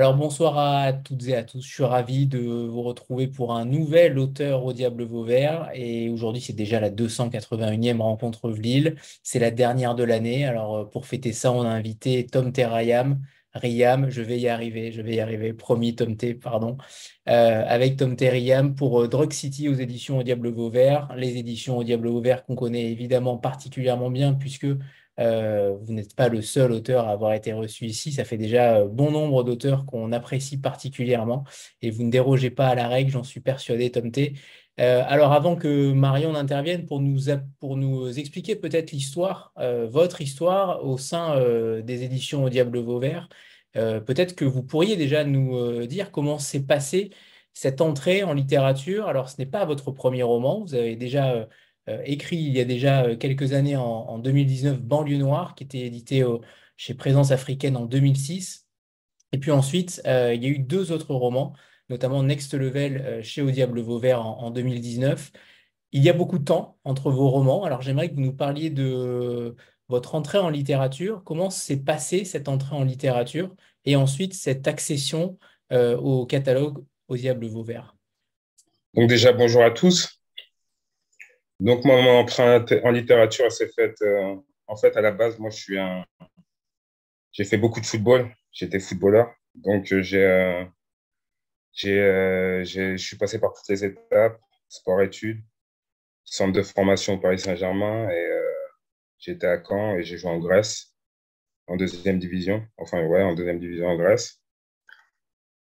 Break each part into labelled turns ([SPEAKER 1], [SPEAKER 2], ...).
[SPEAKER 1] Alors bonsoir à toutes et à tous. Je suis ravi de vous retrouver pour un nouvel auteur au Diable Vauvert. Et aujourd'hui, c'est déjà la 281e rencontre Lille. C'est la dernière de l'année. Alors euh, pour fêter ça, on a invité Tom Terrayam. Riam, je vais y arriver, je vais y arriver, promis Tom T, pardon, euh, avec Tom T. Riam pour euh, Drug City aux éditions au Diable Vauvert. Les éditions au Diable Vauvert qu'on connaît évidemment particulièrement bien puisque euh, vous n'êtes pas le seul auteur à avoir été reçu ici. Ça fait déjà euh, bon nombre d'auteurs qu'on apprécie particulièrement et vous ne dérogez pas à la règle, j'en suis persuadé, Tom T. Euh, alors, avant que Marion n'intervienne pour nous, pour nous expliquer peut-être l'histoire, votre histoire au sein des éditions au Diable Vauvert, peut-être que vous pourriez déjà nous dire comment s'est passée cette entrée en littérature. Alors, ce n'est pas votre premier roman, vous avez déjà écrit il y a déjà euh, quelques années en, 2019, Banlieue Noire, qui était édité chez Présence Africaine en 2006. Et puis ensuite, euh, il y a eu deux autres romans, notamment Next Level chez Au Diable Vauvert en, en 2019. Il y a beaucoup de temps entre vos romans. Alors j'aimerais que vous nous parliez de votre entrée en littérature. Comment s'est passée cette entrée en littérature et ensuite cette accession au catalogue Au Diable Vauvert?
[SPEAKER 2] Donc déjà, bonjour à tous. Donc, mon empreinte en littérature s'est faite. Euh, en fait, à la base, moi, je suis un. J'ai fait beaucoup de football. J'étais footballeur. Donc, euh, j'ai. Euh, j'ai, je suis passé par toutes les étapes sport-études, centre de formation Paris Saint-Germain. Et j'étais à Caen et j'ai joué en Grèce, en deuxième division. Enfin, ouais, en deuxième division en Grèce.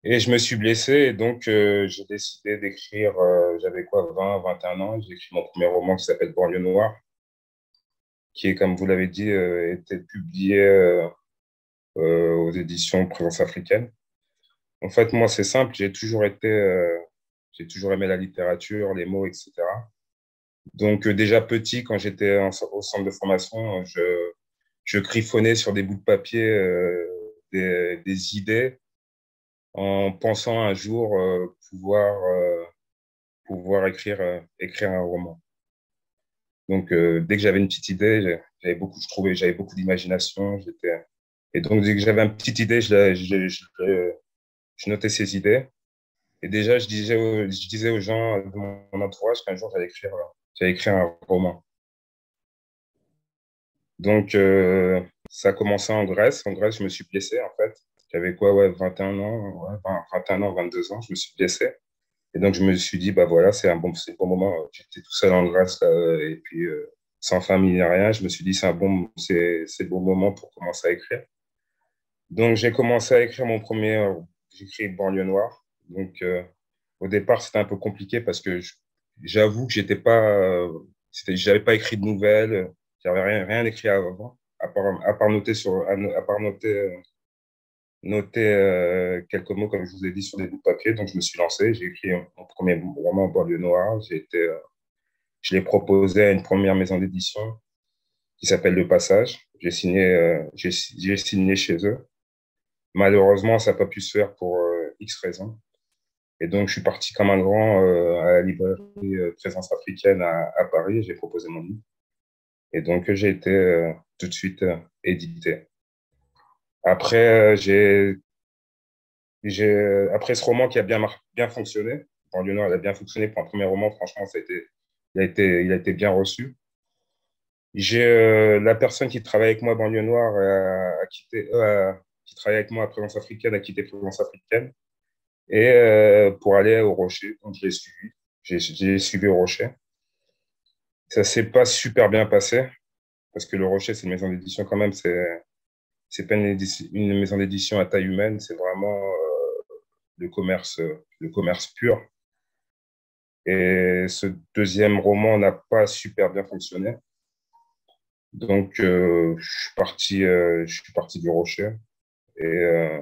[SPEAKER 2] Et je me suis blessé, donc euh, j'ai décidé d'écrire, euh, j'avais quoi, 20, 21 ans, j'ai écrit mon premier roman qui s'appelle Banlieue Noire, qui est, comme vous l'avez dit, euh, était publié aux éditions Présence africaine. En fait, moi, c'est simple, j'ai toujours été, j'ai toujours aimé la littérature, les mots, etc. Donc, déjà petit, quand j'étais au centre de formation, je, je griffonnais sur des bouts de papier des idées en pensant un jour euh, pouvoir, euh, pouvoir écrire, euh, écrire un roman. Donc, dès que j'avais une petite idée, j'avais beaucoup, je trouvais, j'avais beaucoup d'imagination. Et donc, dès que j'avais une petite idée, je, je, notais ces idées. Et déjà, je disais, aux, je disais aux gens de mon entourage qu'un jour, j'allais écrire, écrire un roman. Donc, ça a commencé en Grèce. En Grèce, je me suis blessé, en fait. J'avais quoi, ouais, 21 ans, ouais, 21 ans, 22 ans, je me suis blessé. Et donc, je me suis dit, bah voilà, c'est un bon, c'est bon moment. J'étais tout seul en Grèce, et puis euh, sans famille ni rien. Je me suis dit, c'est un bon, c'est, c'est bon moment pour commencer à écrire. Donc, j'ai commencé à écrire mon premier, j'ai écrit Banlieue Noire. Donc, euh, au départ, c'était un peu compliqué parce que j'avoue que j'étais pas, euh, c'était, j'avais pas écrit de nouvelles, j'avais rien, rien écrit avant, à part, à part noter sur, à part noter noter euh, quelques mots, comme je vous ai dit, sur des bouts de papier. Donc, je me suis lancé. J'ai écrit mon premier roman, Banlieue Noire. Été, euh, je l'ai proposé à une première maison d'édition qui s'appelle Le Passage. J'ai signé, euh, j'ai, signé chez eux. Malheureusement, ça n'a pas pu se faire pour X raisons. Et donc, je suis parti comme un grand à la librairie Présence africaine à, à Paris. J'ai proposé mon livre. Et donc, j'ai été tout de suite édité. Après, j'ai, j'ai, après ce roman qui a bien, bien fonctionné, Banlieue Noire, il a bien fonctionné pour un premier roman, franchement, ça a été, il, a été, il a été bien reçu. J'ai euh, la personne qui travaille avec moi, Banlieue Noire, a, quitté, euh, qui travaille avec moi à Présence Africaine, a quitté Présence Africaine, et euh, pour aller au Rocher. Donc, je l'ai suivi. J'ai, j'ai suivi au Rocher. Ça s'est pas super bien passé, parce que le Rocher, c'est une maison d'édition quand même, c'est c'est pas une, maison d'édition à taille humaine, c'est vraiment euh, le commerce, le commerce pur. Et ce deuxième roman n'a pas super bien fonctionné. Donc, euh, je, suis parti, euh, je suis parti du Rocher. Et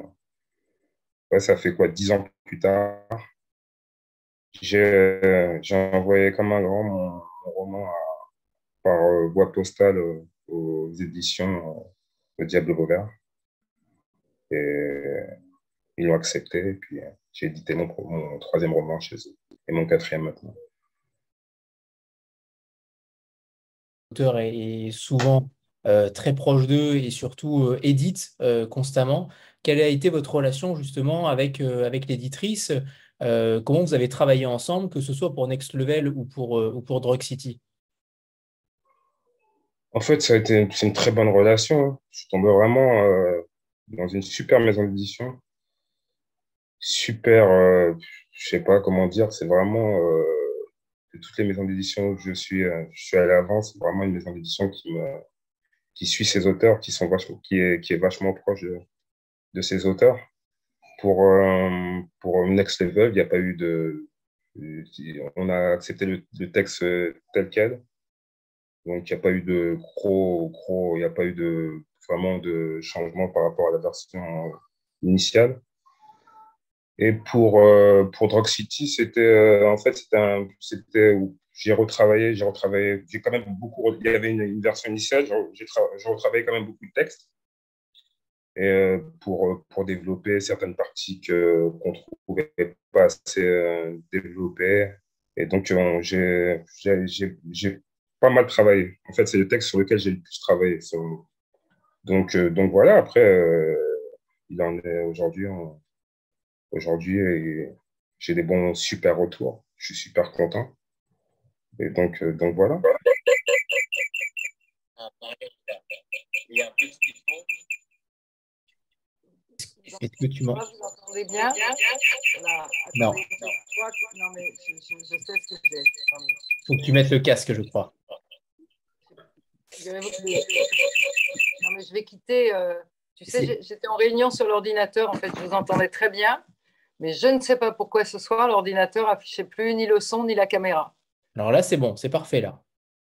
[SPEAKER 2] ça fait quoi, dix ans plus tard, j'ai envoyé comme un grand mon, roman par boîte postale aux éditions le Diable Vauvert. Et ils l'ont accepté. Et puis euh, j'ai édité mon, troisième roman chez eux et mon quatrième maintenant.
[SPEAKER 1] L'auteur est souvent euh, très proche d'eux et surtout euh, édite constamment. quelle a été votre relation justement avec, avec l'éditrice? Comment vous avez travaillé ensemble, que ce soit pour Next Level ou pour, ou pour Drug City?
[SPEAKER 2] En fait, ça a été c'est une très bonne relation. Hein. Je suis tombé vraiment dans une super maison d'édition. Super, je sais pas comment dire, c'est vraiment de toutes les maisons d'édition où je suis, je suis allé avant, c'est vraiment une maison d'édition qui me qui suit ses auteurs, qui, sont vachement, qui, est, qui est vachement proche de, de ses auteurs. Pour, euh, pour Next Level, il n'y a pas eu de. On a accepté le, le texte tel quel. Donc, il n'y a pas eu de gros, gros, il n'y a pas eu de, vraiment de changement par rapport à la version initiale. Et pour, euh, pour Drug City, c'était, euh, en fait, c'était, j'ai retravaillé, j'ai retravaillé, j'ai quand même beaucoup, il y avait une, version initiale, j'ai, retravaillé quand même beaucoup de textes et, euh, pour, pour développer certaines parties que, qu'on ne trouvait pas assez euh, développées. Et donc, euh, j'ai pas mal travaillé. En fait, c'est le texte sur lequel j'ai le plus travaillé. Donc, donc voilà, après, il en est aujourd'hui. Aujourd'hui, j'ai des bons super retours. Je suis super content. Et donc, euh, donc voilà.
[SPEAKER 1] Est-ce que tu m'entends
[SPEAKER 3] bien
[SPEAKER 1] Non.
[SPEAKER 3] Non, mais je, je, je sais ce que c'est.
[SPEAKER 1] Faut que tu mettes le casque, je crois.
[SPEAKER 3] Non, mais je vais quitter. Euh, tu sais, j'étais en réunion sur l'ordinateur. En fait, je vous entendais très bien. Mais je ne sais pas pourquoi ce soir, l'ordinateur affichait plus ni le son ni la caméra.
[SPEAKER 1] Alors là, c'est bon, c'est parfait là.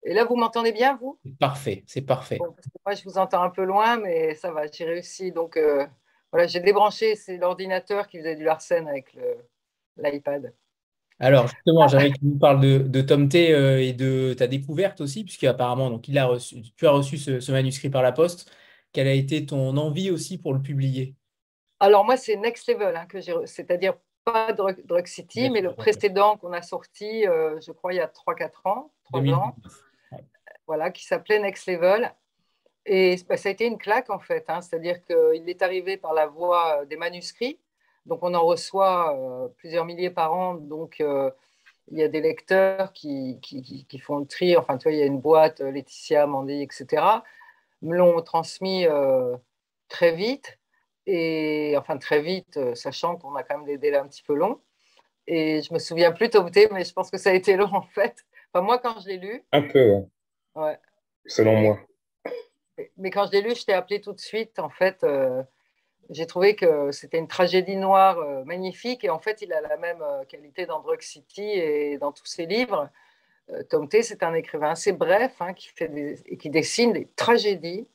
[SPEAKER 3] Et là, vous m'entendez bien, vous?
[SPEAKER 1] Parfait, c'est parfait.
[SPEAKER 3] moi, je vous entends un peu loin, mais ça va, j'ai réussi. Donc, euh, voilà, j'ai débranché, c'est l'ordinateur qui faisait du Larsen avec l'iPad.
[SPEAKER 1] Alors, justement, j'aimerais que tu nous parles de, de Tom T euh, et de ta découverte aussi, puisque apparemment, donc, il a reçu, tu as reçu ce, manuscrit par la poste. Quelle a été ton envie aussi pour le publier?
[SPEAKER 3] Alors, moi, c'est Next Level, hein, que j'ai, c'est-à-dire pas Drug, City, mais le précédent qu'on a sorti, euh, je crois, il y a 3-4 ans, 3 ans, voilà, qui s'appelait Next Level. Et bah, ça a été une claque, en fait. Hein, c'est-à-dire qu'il est arrivé par la voie euh, des manuscrits. Donc, on en reçoit euh, plusieurs milliers par an. Donc, il y a des lecteurs qui, qui, qui, font le tri. Enfin, tu vois, il y a une boîte, Laetitia, Mandy, etc. Me l'ont transmis très vite et enfin très vite, euh, sachant qu'on a quand même des délais un petit peu longs. Et je me souviens plus Tom mais je pense que ça a été long en fait. Enfin, moi, quand je l'ai lu.
[SPEAKER 2] Un peu, hein.
[SPEAKER 3] ouais.
[SPEAKER 2] Selon moi.
[SPEAKER 3] Mais quand je l'ai lu, je t'ai appelé tout de suite. En fait, euh, j'ai trouvé que c'était une tragédie noire euh, magnifique. Et en fait, il a la même qualité dans Drug City et dans tous ses livres. Tom T, c'est un écrivain assez bref hein, qui, fait qui dessine des tragédies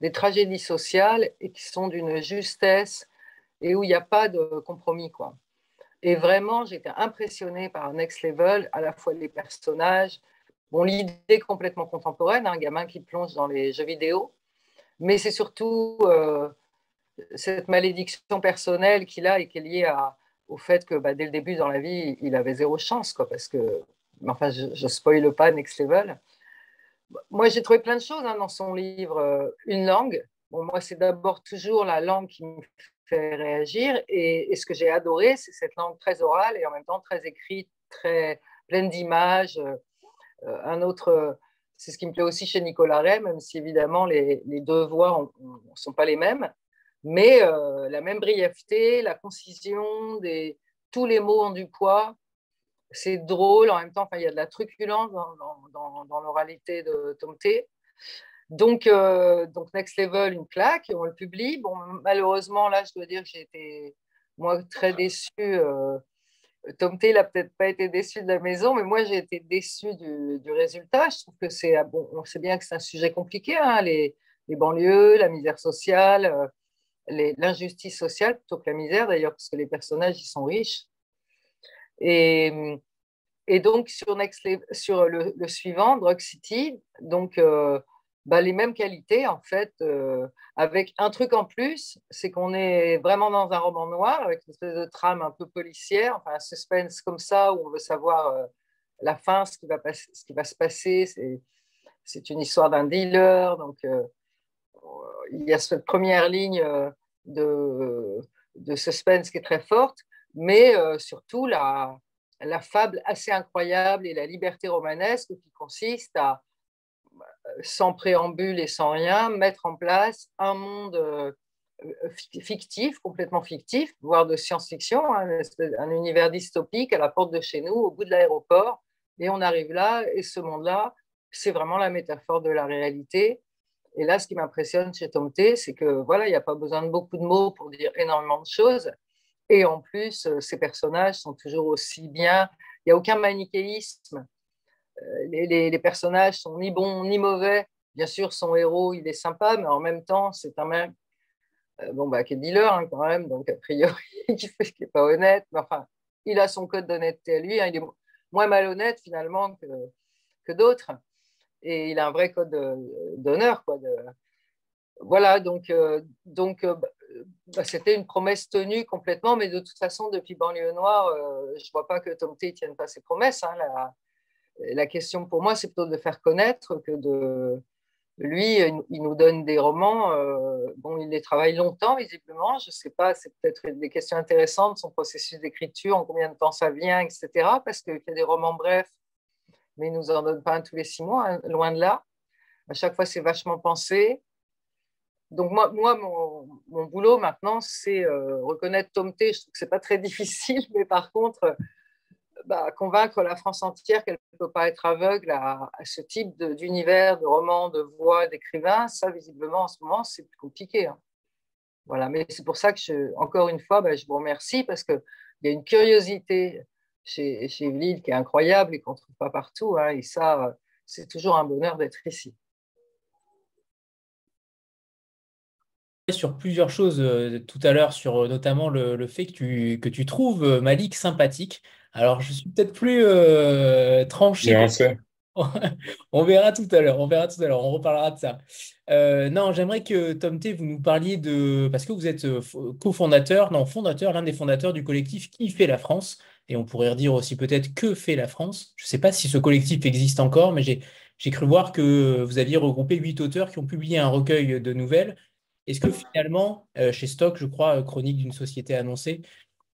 [SPEAKER 3] des tragédies sociales et qui sont d'une justesse et où il n'y a pas de compromis. Quoi. Et vraiment, j'étais impressionnée par Next Level, à la fois les personnages, bon, l'idée complètement contemporaine, un gamin qui plonge dans les jeux vidéo, mais c'est surtout euh, cette malédiction personnelle qu'il a et qui est liée au fait que bah, dès le début dans la vie, il avait zéro chance, quoi, parce que, enfin, je ne spoile pas Next Level, moi, j'ai trouvé plein de choses hein, dans son livre. Euh, une langue. Bon, moi, c'est d'abord toujours la langue qui me fait réagir. Et, ce que j'ai adoré, c'est cette langue très orale et en même temps très écrite, très pleine d'images. Euh, un autre, c'est ce qui me plaît aussi chez Nicolas Ray, même si évidemment les, deux voix ne sont pas les mêmes. Mais euh, la même brièveté, la concision, tous les mots ont du poids c'est drôle, en même temps, il y a de la truculence dans, l'oralité de Tom T. Donc, euh, donc, Next Level, une claque, on le publie. Bon, malheureusement, là, je dois dire que j'ai été, moi, très déçue. Euh, Tom T, il n'a peut-être pas été déçu de la maison, mais moi, j'ai été déçue du, résultat. Je trouve que c'est, ah, bon, on sait bien que c'est un sujet compliqué, hein, les, banlieues, la misère sociale, l'injustice sociale plutôt que la misère, d'ailleurs, parce que les personnages, ils sont riches. Et, et donc, sur, Next sur le, suivant, Drug City, donc, euh, bah, les mêmes qualités, en fait, euh, avec un truc en plus, c'est qu'on est vraiment dans un roman noir, avec une espèce de trame un peu policière, enfin, un suspense comme ça, où on veut savoir euh, la fin, ce qui va, ce qui va se passer. C'est une histoire d'un dealer, donc il y a cette première ligne de, de suspense qui est très forte, mais surtout la, fable assez incroyable et la liberté romanesque qui consiste à, sans préambule et sans rien, mettre en place un monde euh, fictif, complètement fictif, voire de science-fiction, hein, un, univers dystopique à la porte de chez nous, au bout de l'aéroport. Et on arrive là, et ce monde-là, c'est vraiment la métaphore de la réalité. Et là, ce qui m'impressionne chez Tom T, c'est que voilà, il n'y a pas besoin de beaucoup de mots pour dire énormément de choses. Et en plus, euh, ces personnages sont toujours aussi bien. Il n'y a aucun manichéisme. Euh, les, personnages sont ni bons ni mauvais. Bien sûr, son héros, il est sympa, mais en même temps, c'est un mec euh, bon, bah, qui est dealer hein, quand même, donc a priori, qui n'est pas honnête. Mais enfin, il a son code d'honnêteté à lui. Hein, il est moins malhonnête finalement que, que d'autres. Et il a un vrai code d'honneur. Quoi, de... Voilà, donc, donc bah, c'était une promesse tenue complètement, mais de toute façon, depuis Banlieue Noire, euh, je ne vois pas que Tom T ne tienne pas ses promesses. Hein. La, la, question pour moi, c'est plutôt de faire connaître que de. Lui, il nous donne des romans. Euh, bon, il les travaille longtemps, visiblement. Je ne sais pas, c'est peut-être des questions intéressantes, son processus d'écriture, en combien de temps ça vient, etc. Parce qu'il a des romans brefs, mais il ne nous en donne pas un tous les six mois, hein, loin de là. À chaque fois, c'est vachement pensé donc moi, moi mon, boulot maintenant, c'est euh, reconnaître Tom T. Je trouve que c'est pas très difficile, mais par contre, euh, bah, convaincre la France entière qu'elle ne peut pas être aveugle à, ce type d'univers, de, romans, de voix, d'écrivains, ça visiblement en ce moment c'est plus compliqué. Hein. Voilà, mais c'est pour ça que encore une fois, bah, je vous remercie parce qu'il y a une curiosité chez, chez Lille qui est incroyable et qu'on ne trouve pas partout. Hein, et ça, euh, c'est toujours un bonheur d'être ici.
[SPEAKER 1] sur plusieurs choses euh, tout à l'heure, sur euh, notamment le, fait que tu, que tu trouves euh, Malik sympathique. Alors, je suis peut-être plus tranché. on verra tout à l'heure, on verra tout à l'heure, on reparlera de ça. non, j'aimerais que Tom T, vous nous parliez de... Parce que vous êtes cofondateur, non, fondateur, l'un des fondateurs du collectif Qui fait la France Et on pourrait redire aussi peut-être Que fait la France. Je ne sais pas si ce collectif existe encore, mais j'ai cru voir que vous aviez regroupé huit auteurs qui ont publié un recueil de nouvelles. Est-ce que finalement, euh, chez Stock, je crois, euh, chronique d'une société annoncée,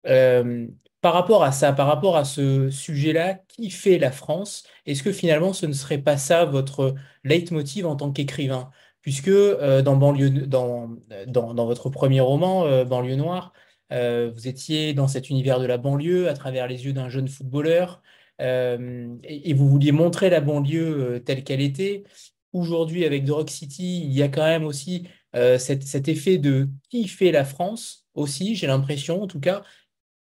[SPEAKER 1] euh, par rapport à ça, par rapport à ce sujet-là, qui fait la France Est-ce que finalement, ce ne serait pas ça votre leitmotiv en tant qu'écrivain? Puisque dans, banlieue, dans, dans, votre premier roman, Banlieue Noire, vous étiez dans cet univers de la banlieue à travers les yeux d'un jeune footballeur et, vous vouliez montrer la banlieue telle qu'elle était. Aujourd'hui, avec The Rock City, il y a quand même aussi euh, cet, effet de qui fait la France aussi, j'ai l'impression en tout cas.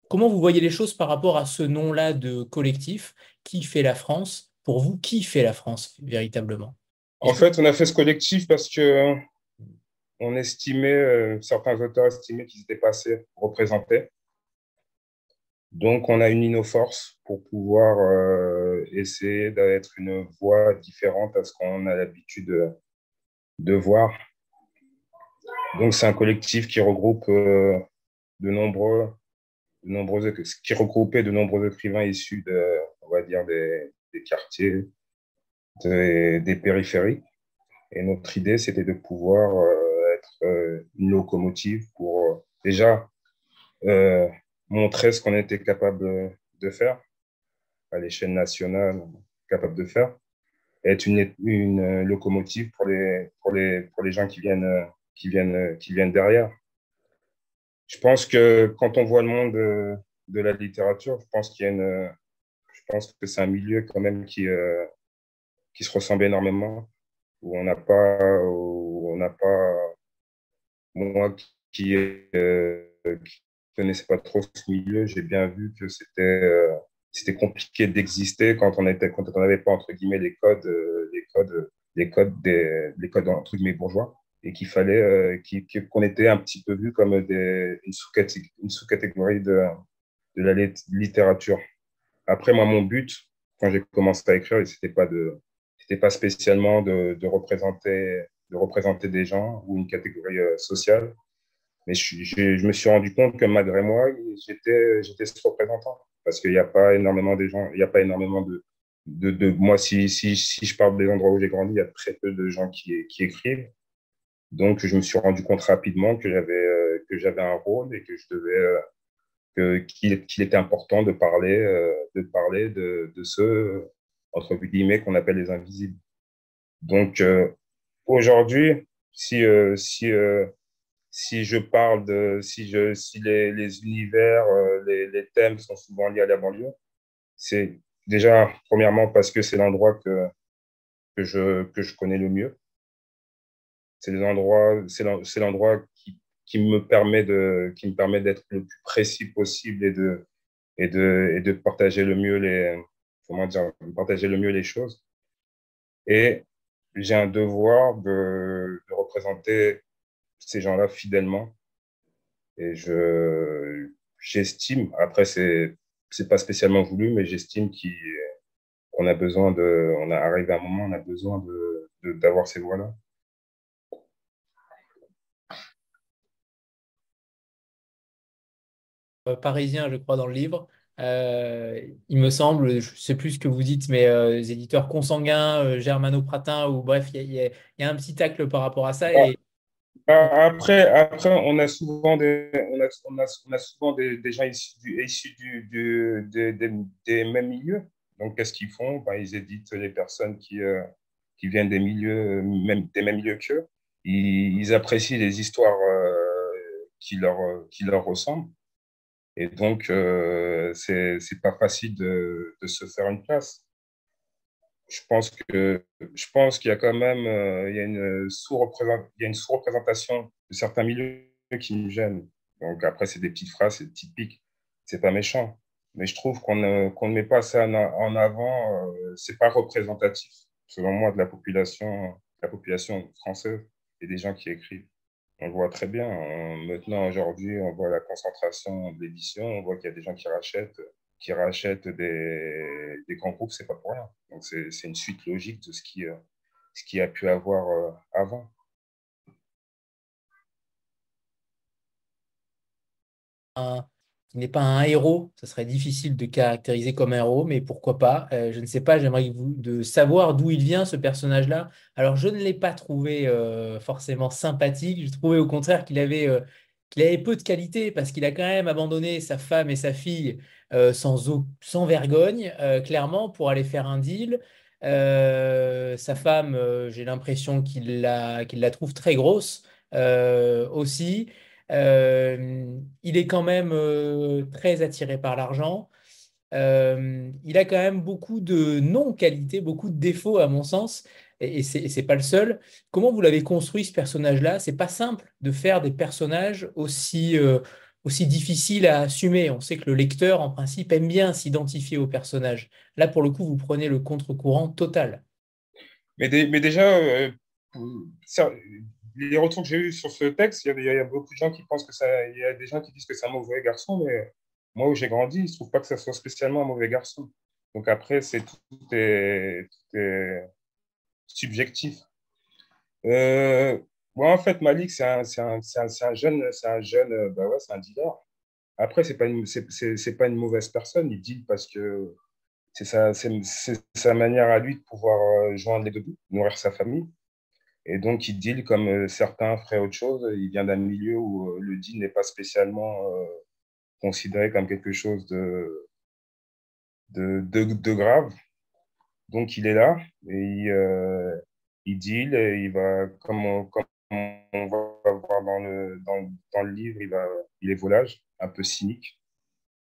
[SPEAKER 1] Comment vous voyez les choses par rapport à ce nom-là de collectif Qui fait la France Pour vous, qui fait la France véritablement?
[SPEAKER 2] En fait, on a fait ce collectif parce que on estimait, euh, certains auteurs estimaient qu'ils pas assez représentés. Donc, on a uni nos forces pour pouvoir euh, essayer d'être une voix différente à ce qu'on a l'habitude de, voir. Donc, c'est un collectif qui regroupe euh, de nombreux, de nombreux, qui regroupait de nombreux écrivains issus de, on va dire, des, quartiers, des, périphéries. Et notre idée, c'était de pouvoir euh, une locomotive pour déjà montrer ce qu'on était capable de faire à l'échelle nationale, capable de faire, être une, une locomotive pour les, pour, les, pour les gens qui viennent qui viennent, qui viennent derrière. Je pense que quand on voit le monde de, la littérature, je pense qu'il y a je pense que c'est un milieu quand même qui, euh, qui se ressemble énormément, où on n'a pas, où on n'a pas, moi qui, euh, connaissais pas trop ce milieu, j'ai bien vu que c'était, euh, c'était compliqué d'exister quand on était, quand on n'avait pas entre guillemets les codes, euh, les codes, les codes des, les codes entre guillemets bourgeois et qu'il fallait euh, qu'on était un petit peu vu comme des, une sous-catégorie de, de la littérature. Après, moi, mon but, quand j'ai commencé à écrire, c'était pas c'était pas spécialement de, de, représenter, de représenter des gens ou une catégorie euh, sociale, mais je, me suis rendu compte que malgré moi, j'étais, j'étais ce représentant parce qu'il n'y a pas énormément de gens, il n'y a pas énormément de, de, de moi, si, si, si, je parle des endroits où j'ai grandi, il y a très peu de gens qui, qui écrivent. Donc, je me suis rendu compte rapidement que j'avais euh, que un rôle et que je devais, qu'il était important de parler, de parler de, de ceux entre guillemets qu'on appelle les invisibles. Donc aujourd'hui, si si si je parle de si je si les, les univers, les, les, thèmes sont souvent liés à la banlieue, c'est déjà premièrement parce que c'est l'endroit que que je que je connais le mieux c'est l'endroit, c'est l'endroit qui, qui, me permet de, qui me permet d'être le plus précis possible et de, et de, et de partager le mieux les, comment dire, partager le mieux les choses. Et j'ai un devoir de, représenter ces gens-là fidèlement. Et je, j'estime, après c'est, c'est pas spécialement voulu, mais j'estime qu'on a besoin de, on a arrivé à un moment, on a besoin de, d'avoir ces voix-là.
[SPEAKER 1] Euh, parisien, je crois, dans le livre. Euh, il me semble, je ne sais plus ce que vous dites, mais euh, les éditeurs consanguins, germano-pratin, ou bref, il y, a un petit tacle par rapport à ça.
[SPEAKER 2] Après, après, on a souvent des, on a, on a, souvent des, gens issus, du, des, des, mêmes milieux. Donc, qu'est-ce qu'ils font? Ben, Ils éditent les personnes qui, qui viennent des milieux, même, des mêmes milieux qu'eux. Ils, ils, apprécient les histoires qui, leur, qui leur ressemblent. Et donc, euh, c'est c'est pas facile de, de, se faire une place. Je pense qu'il y a quand même euh, il y a une sous-représentation de certains milieux qui me gênent. Donc après, c'est des petites phrases, c'est typique, c'est pas méchant. Mais je trouve qu'on ne, qu'on ne met pas ça en avant, euh, c'est pas représentatif, selon moi, de la population, la population française et des gens qui écrivent. On le voit très bien. maintenant, aujourd'hui, on voit la concentration de l'édition. On voit qu'il y a des gens qui rachètent, qui rachètent des, grands groupes. C'est pas pour rien. Donc, c'est une suite logique de ce qui, euh, a pu avoir euh, avant.
[SPEAKER 1] N'est pas un héros. Ça serait difficile de caractériser comme un héros, mais pourquoi pas? Euh, Je ne sais pas, j'aimerais de savoir d'où il vient ce personnage-là. Alors, je ne l'ai pas trouvé euh, forcément sympathique. Je trouvais au contraire qu'il avait, euh, qu'il avait peu de qualité parce qu'il a quand même abandonné sa femme et sa fille sans, sans vergogne, clairement, pour aller faire un deal. sa femme, j'ai l'impression qu'il la, qu'il la trouve très grosse aussi. Euh, il est quand même euh, très attiré par l'argent. Euh, il a quand même beaucoup de non-qualités, beaucoup de défauts à mon sens, et, et c'est pas le seul. Comment vous l'avez construit ce personnage-là? C'est pas simple de faire des personnages aussi, aussi difficiles à assumer. On sait que le lecteur, en principe, aime bien s'identifier au personnage. Là, pour le coup, vous prenez le contre-courant total.
[SPEAKER 2] Mais, déjà, les retours que j'ai eus sur ce texte, il y, a, beaucoup de gens qui pensent que ça. Il y a des gens qui disent que c'est un mauvais garçon, mais moi où j'ai grandi, je ne trouve pas que ça soit spécialement un mauvais garçon. Donc après, c'est tout, est, subjectif. Euh, en fait, Malik, c'est un, un, un, jeune, c'est un jeune, bah ouais, c'est un dealer. Après, c'est pas une, pas une mauvaise personne. Il deal parce que c'est sa, sa manière à lui de pouvoir euh, joindre les deux bouts, nourrir sa famille. Et donc, il deal comme euh, certains feraient autre chose. Il vient d'un milieu où euh, le deal n'est pas spécialement euh, considéré comme quelque chose de, de, grave. Donc, il est là et il, deal et il va, comme on, comme on va voir dans le, dans, le livre, il, va, il est volage, un peu cynique.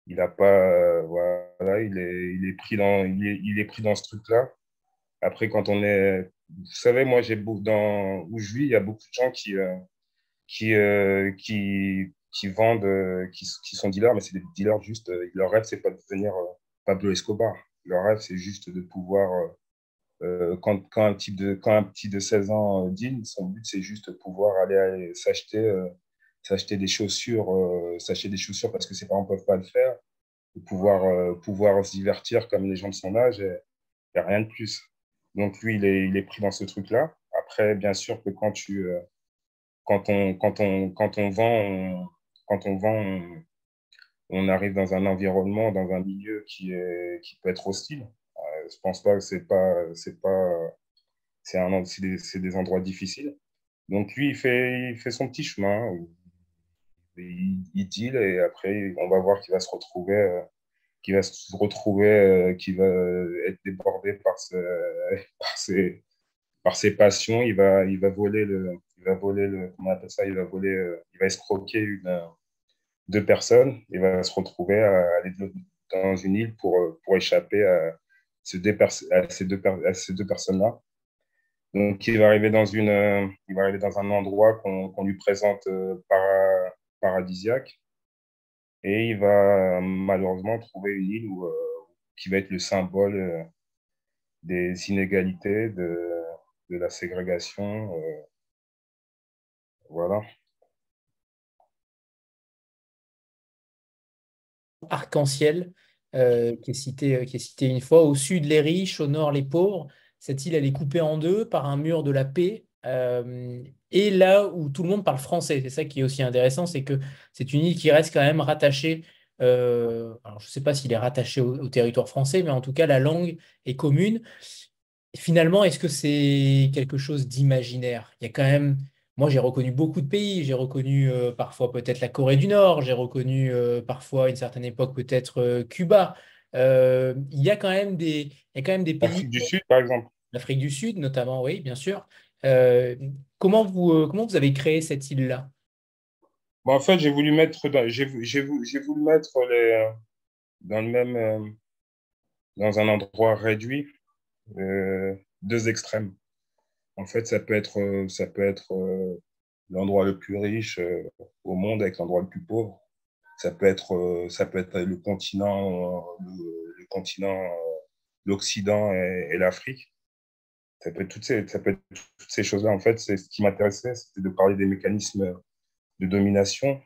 [SPEAKER 2] Il a pas, voilà, il est, il est pris dans, il est, il est pris dans ce truc-là. Après, quand on est vous savez, moi, j'ai dans où je vis, il y a beaucoup de gens qui, euh, qui, euh, qui, qui, vendent, euh, qui, qui, sont dealers, mais c'est des dealers juste. leur rêve, c'est pas de devenir Pablo Escobar. Leur rêve, c'est juste de pouvoir, quand, quand, un type de, quand un petit de 16 ans deal, son but, c'est juste de pouvoir aller, s'acheter s'acheter des chaussures, s'acheter des chaussures parce que ses parents peuvent pas le faire, de pouvoir, pouvoir se divertir comme les gens de son âge, n'y a rien de plus. Donc lui, il est, il est pris dans ce truc-là. Après, bien sûr que quand tu, euh, quand on, quand on, quand on vend, on, quand on vend, on, arrive dans un environnement, dans un milieu qui est, qui peut être hostile. Euh, je pense pas que c'est pas, c'est pas, c'est un, c'est des, des, endroits difficiles. Donc lui, il fait, il fait son petit chemin. Il il, deal et après, on va voir qu'il va se retrouver, qui va se retrouver, qui va être débordé par, par, ses, par ses passions. Il va, il va voler le, il va voler le, comment on appelle ça, il va voler, il va escroquer une, deux personnes. Il va se retrouver à aller dans une île pour, pour échapper à, ces deux, à ces deux, à ces deux personnes-là. Donc, il va arriver dans, une, euh, il va arriver dans un endroit qu'on lui présente euh, paradisiaque. Et il va malheureusement trouver une île euh, qui va être le symbole des inégalités, de, la ségrégation. voilà.
[SPEAKER 1] Arc-en-ciel, qui, est cité, une fois. Au sud, les riches, au nord, les pauvres. Cette île, elle est coupée en deux par un mur de la paix. Euh, et là où tout le monde parle français, c'est ça qui est aussi intéressant, c'est que c'est une île qui reste quand même rattachée. Euh, alors je ne sais pas s'il est rattaché au, territoire français, mais en tout cas, la langue est commune. finalement, est-ce que c'est quelque chose d'imaginaire? Il y a quand même. Moi, j'ai reconnu beaucoup de pays. J'ai reconnu euh, parfois peut-être la Corée du Nord. J'ai reconnu parfois, à une certaine époque, peut-être Cuba. il y a quand même des, il y a quand même des pays.
[SPEAKER 2] du Sud, par exemple.
[SPEAKER 1] L'Afrique du Sud, notamment, oui, bien sûr. Euh, comment, vous, euh, comment vous avez créé cette île-là?
[SPEAKER 2] En fait, j'ai voulu mettre, j'ai, voulu mettre les, dans le même, euh, dans un endroit réduit, deux extrêmes. En fait, ça peut être, ça peut être l'endroit le plus riche au monde avec l'endroit le plus pauvre. Ça peut être, ça peut être le continent, le, continent, l'Occident et l'Afrique ça peut être toutes ces, choses-là. En fait, c'est ce qui m'intéressait, c'était de parler des mécanismes de domination.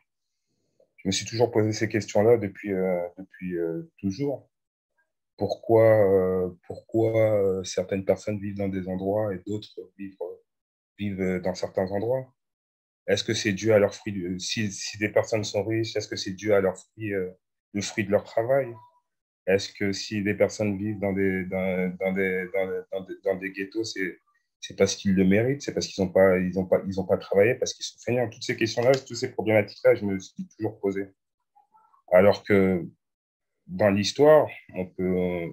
[SPEAKER 2] Je me suis toujours posé ces questions-là depuis, euh, depuis euh, toujours. Pourquoi, euh, pourquoi certaines personnes vivent dans des endroits et d'autres vivent, dans certains endroits? Est-ce que c'est dû à leur fruit si, si, des personnes sont riches, est-ce que c'est dû à leur fruit, le fruit de leur travail? Est-ce que si des personnes vivent dans des, dans, dans des, dans, des, ghettos, c'est c'est parce qu'ils le méritent, c'est parce qu'ils n'ont pas, pas, pas travaillé, parce qu'ils sont feignants? Toutes ces questions-là, toutes ces problématiques-là, je me suis toujours posé. Alors que dans l'histoire, on peut,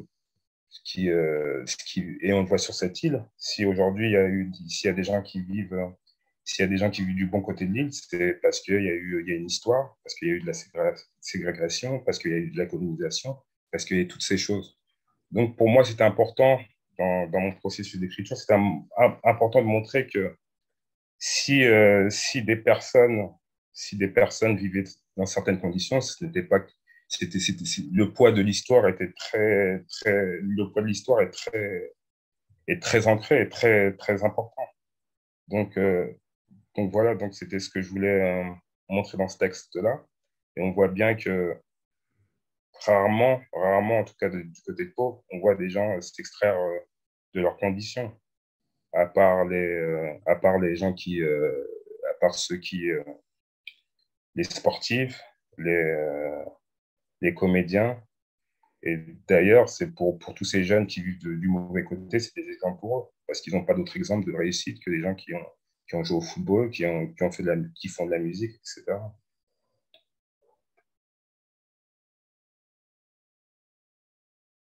[SPEAKER 2] qui, euh, qui, et on le voit sur cette île, si aujourd'hui il y a eu, s'il y a des gens qui vivent, s'il y a des gens qui vivent du bon côté de l'île, c'est parce qu'il y a eu, il y a une histoire, parce qu'il y a eu de la ségrégation, parce qu'il y a eu de la colonisation, parce qu'il y a toutes ces choses. Donc, pour moi, c'était important dans, mon processus d'écriture, c'était important de montrer que si, euh, si, des personnes, si des personnes vivaient dans certaines conditions, ce n'était pas c'était, le poids de l'histoire était très, très, le poids de l'histoire est très, est très ancré et très, très important. Donc, euh, donc voilà, donc c'était ce que je voulais euh, montrer dans ce texte-là. Et on voit bien que rarement, rarement en tout cas du côté de pauvre, on voit des gens s'extraire euh, de leurs conditions, à part les, euh, à part les gens qui, euh, à part ceux qui, les sportifs, les, les comédiens. Et d'ailleurs, c'est pour, pour tous ces jeunes qui vivent du mauvais côté, c'est des exemples pour eux, parce qu'ils n'ont pas d'autres exemples de réussite que les gens qui ont, qui ont joué au football, qui, ont, qui, ont fait de la, qui font de la musique, etc.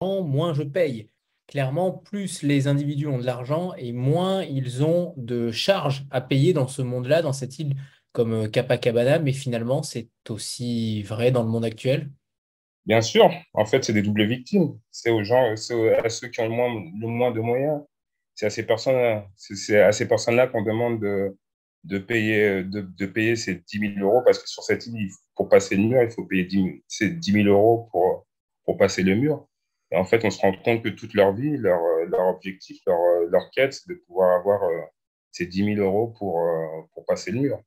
[SPEAKER 1] moins je paye. Clairement, plus les individus ont de l'argent et moins ils ont de charges à payer dans ce monde-là, dans cette île comme euh, Capacabana, mais finalement, c'est aussi vrai dans le monde actuel?
[SPEAKER 2] Bien sûr, en fait, c'est des doubles victimes. C'est aux gens, c'est à ceux qui ont le moins, le moins de moyens. C'est à ces personnes-là qu'on demande de, payer, de, payer ces 10 000 euros parce que sur cette île, pour passer le mur, il faut payer 10 000, 10 000 euros pour passer le mur. Et en fait, on se rend compte que toute leur vie, leur, euh, objectif, leur, euh, leur quête, c'est de pouvoir avoir euh, ces 10 000 euros pour, passer le mur.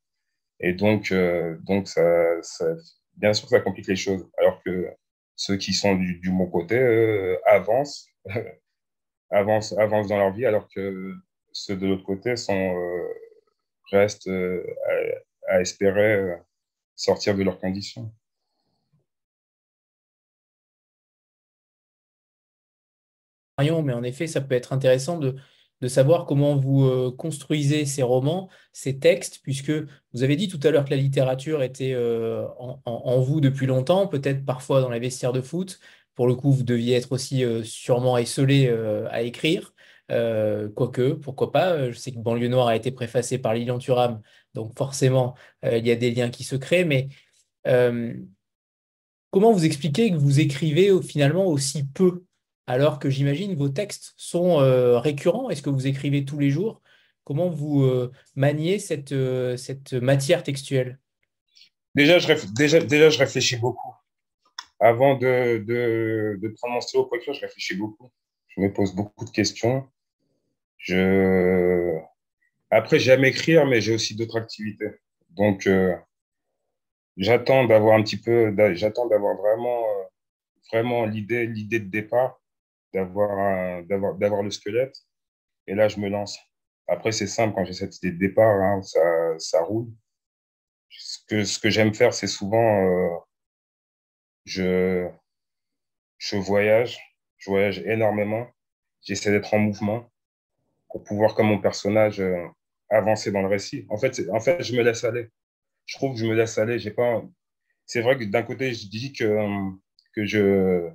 [SPEAKER 2] Et donc, bien sûr, ça complique les choses. Alors que ceux qui sont du, bon côté avancent, avancent, dans leur vie, alors que ceux de l'autre côté restent à espérer sortir de leurs conditions.
[SPEAKER 1] Mais en effet, ça peut être intéressant de, de savoir comment vous euh, construisez ces romans, ces textes, puisque vous avez dit tout à l'heure que la littérature était euh, en, vous depuis longtemps, peut-être parfois dans la vestiaire de foot. Pour le coup, vous deviez être aussi euh, sûrement esselé à écrire. quoique, pourquoi pas. Je sais que Banlieue Noire a été préfacé par Lilian Thuram, donc forcément, il y a des liens qui se créent. Mais comment vous expliquez que vous écrivez finalement aussi peu alors que j'imagine vos textes sont euh, récurrents. Est-ce que vous écrivez tous les jours? Comment vous euh, maniez cette, euh, cette matière textuelle?
[SPEAKER 2] Déjà je, déjà, déjà, je réfléchis beaucoup. Avant de, de, de prendre mon stylo je réfléchis beaucoup. Je me pose beaucoup de questions. Je... Après, j'aime écrire, mais j'ai aussi d'autres activités. Donc, j'attends d'avoir un petit peu, j'attends d'avoir vraiment, vraiment l'idée de départ d'avoir, d'avoir, d'avoir le squelette. Et là, je me lance. Après, c'est simple, quand j'ai cette idée de départ, hein, ça, ça roule. Ce que, ce que j'aime faire, c'est souvent, euh, je, je voyage, je voyage énormément. J'essaie d'être en mouvement pour pouvoir, comme mon personnage, euh, avancer dans le récit. En fait, en fait, je me laisse aller. Je trouve que je me laisse aller. Pas. C'est vrai que d'un côté, je dis que, que je,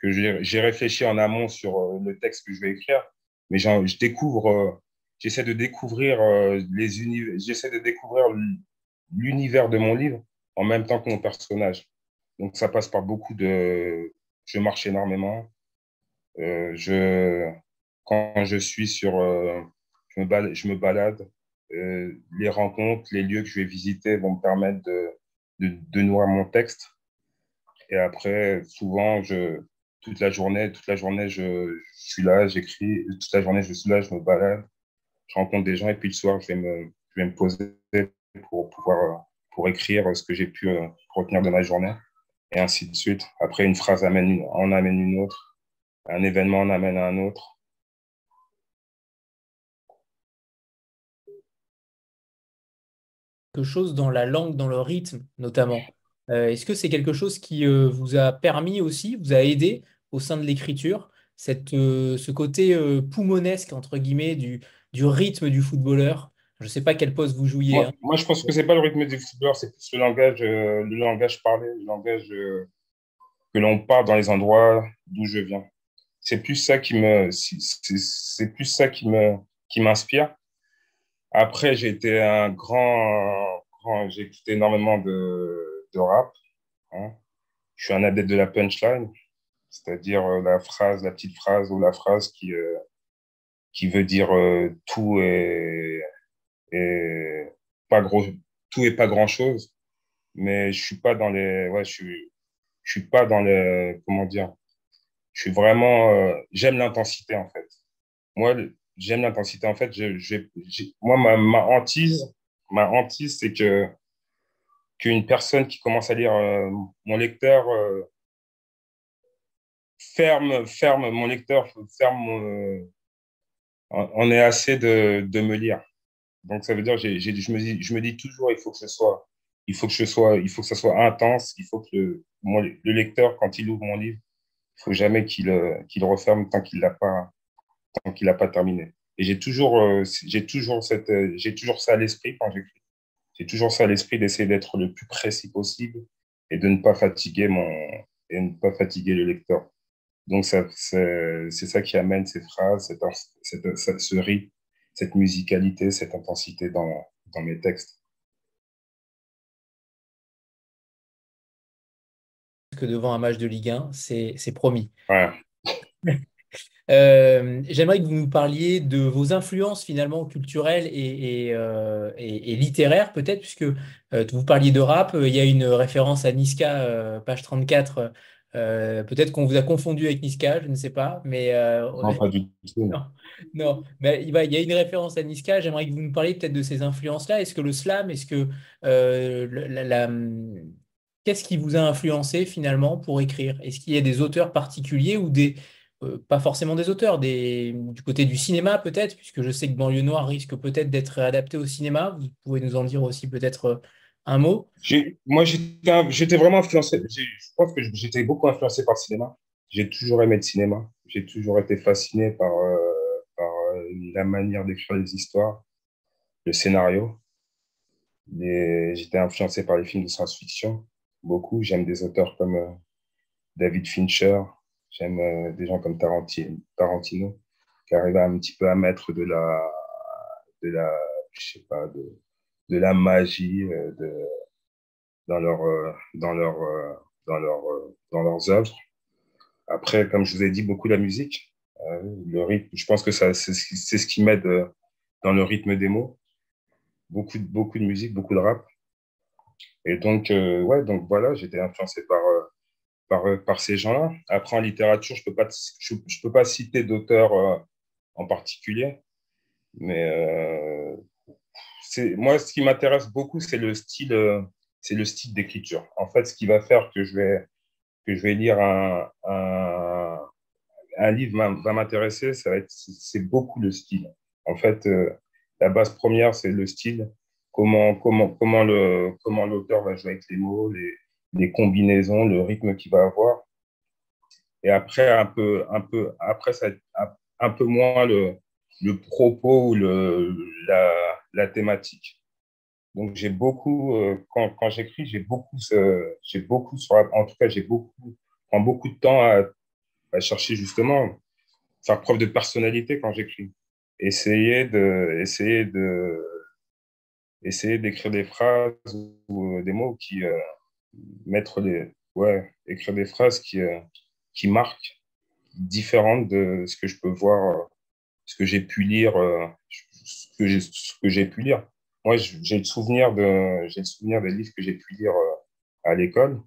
[SPEAKER 2] que j'ai réfléchi en amont sur euh, le texte que je vais écrire, mais je découvre, euh, j'essaie de découvrir euh, les j'essaie de découvrir l'univers de mon livre en même temps que mon personnage. Donc ça passe par beaucoup de, je marche énormément. je, quand je suis sur, je me balade, les rencontres, les lieux que je vais visiter vont me permettre de, de, de mon texte. Et après, souvent, je, toute la journée, toute la journée, je, suis là, j'écris, toute la journée, je suis là, je me balade, je rencontre des gens et puis le soir, je vais me, poser pour pouvoir pour écrire ce que j'ai pu euh, retenir de ma journée et ainsi de suite. Après, une phrase amène, en amène une autre, un événement en amène un autre.
[SPEAKER 1] Quelque chose dans la langue, dans le rythme notamment. Euh, est-ce que c'est quelque chose qui euh, vous a permis aussi, vous a aidé au sein de l'écriture, cette, euh, ce côté poumonesque, entre guillemets, du, du rythme du footballeur? Je ne sais pas quel poste vous jouiez.
[SPEAKER 2] Moi, hein. je pense que ce n'est pas le rythme du footballeur, c'est plus le langage, le langage parlé, le langage que l'on parle dans les endroits d'où je viens. C'est plus ça qui me, c'est plus ça qui me, qui m'inspire. Après, j'ai été un grand, grand j'ai écouté énormément de, de rap. Hein. Je suis un adepte de la punchline c'est-à-dire euh, la phrase, la petite phrase ou la phrase qui, euh, qui veut dire euh, tout et, et pas gros, tout et pas grand-chose. Mais je suis pas dans les, ouais, je suis, je suis pas dans les, comment dire, je suis vraiment, j'aime l'intensité en fait. Moi, j'aime l'intensité en fait. Je, moi, ma, ma hantise, ma hantise, c'est que qu'une personne qui commence à lire mon lecteur ferme, ferme, mon lecteur ferme, on est assez de, de, me lire. Donc ça veut dire, je, me dis, je me dis toujours, il faut que ce soit, il faut que il faut que ça soit intense, il faut que le, le lecteur, quand il ouvre mon livre, il faut jamais qu'il, qu'il referme tant qu'il l'a pas, tant qu'il l'a pas terminé. Et j'ai toujours, euh, j'ai toujours cette, j'ai toujours ça à l'esprit quand j'écris. J'ai toujours ça à l'esprit d'essayer d'être le plus précis possible et de ne pas fatiguer mon, et ne pas fatiguer le lecteur. Donc, c'est ça qui amène ces phrases, cette, cette, ce rythme, cette musicalité, cette intensité dans, dans mes textes.
[SPEAKER 1] Que devant un match de Ligue 1, c'est promis. Euh, j'aimerais que vous nous parliez de vos influences finalement culturelles et, et, euh, et, littéraires peut-être, puisque euh, vous parliez de rap, il y a une référence à Niska, page 34, euh, peut-être qu'on vous a confondu avec Niska, je ne sais pas. Mais,
[SPEAKER 2] non, pas du tout.
[SPEAKER 1] Non, mais il, y a une référence à Niska. J'aimerais que vous nous parliez peut-être de ces influences-là. Est-ce que le slam, est-ce que la, qu'est-ce qui vous a influencé finalement pour écrire? Est-ce qu'il y a des auteurs particuliers ou des pas forcément des auteurs, des, du côté du cinéma peut-être, puisque je sais que Banlieue Noire risque peut-être d'être adapté au cinéma. Vous pouvez nous en dire aussi peut-être un mot
[SPEAKER 2] Moi, j'étais vraiment influencé. Je pense que j'étais beaucoup influencé par le cinéma. J'ai toujours aimé le cinéma. J'ai toujours été fasciné par, euh, par la manière d'écrire les histoires, le scénario. J'étais influencé par les films de science-fiction, beaucoup. J'aime des auteurs comme euh, David Fincher, j'aime euh, des gens comme Tarantino, qui arrivent un petit peu à mettre de la, de la, je sais pas, de, de la magie euh, de, dans leur, dans leur, dans leur, dans leurs œuvres. Après, comme je vous ai dit, beaucoup la musique, le rythme. Je pense que ça, c'est ce qui m'aide dans le rythme des mots beaucoup, beaucoup de musique, beaucoup de rap. Et donc, euh, ouais, donc voilà, j'étais influencé par, euh, par, euh, par ces gens-là. Après, en littérature, je ne peux, pas, je, peux pas citer d'auteurs en particulier, mais c'est moi, ce qui m'intéresse beaucoup, c'est le style, c'est le style d'écriture. En fait, ce qui va faire que je vais, que je vais lire un, un, un livre va m'intéresser, c'est beaucoup le style. En fait, la base première, c'est le style, comment, comment, comment, le, comment l'auteur va jouer avec les mots, les, les combinaisons, le rythme qu'il va avoir. Et après, un peu, un peu, après ça, un peu moins le, le propos ou le, la, la thématique. Donc, j'ai beaucoup, euh, quand, quand j'écris, j'ai beaucoup, j'ai beaucoup sur, en tout cas, j'ai beaucoup, prends beaucoup de temps à, à chercher justement, faire preuve de personnalité quand j'écris essayer de essayer de essayer d'écrire des phrases ou des mots qui euh, mettre les ouais écrire des phrases qui euh, qui marquent différentes de ce que je peux voir ce que j'ai pu lire euh, ce que j'ai ce que j'ai pu lire. Moi j'ai le souvenir de j'ai le souvenir des livres que j'ai pu lire à l'école.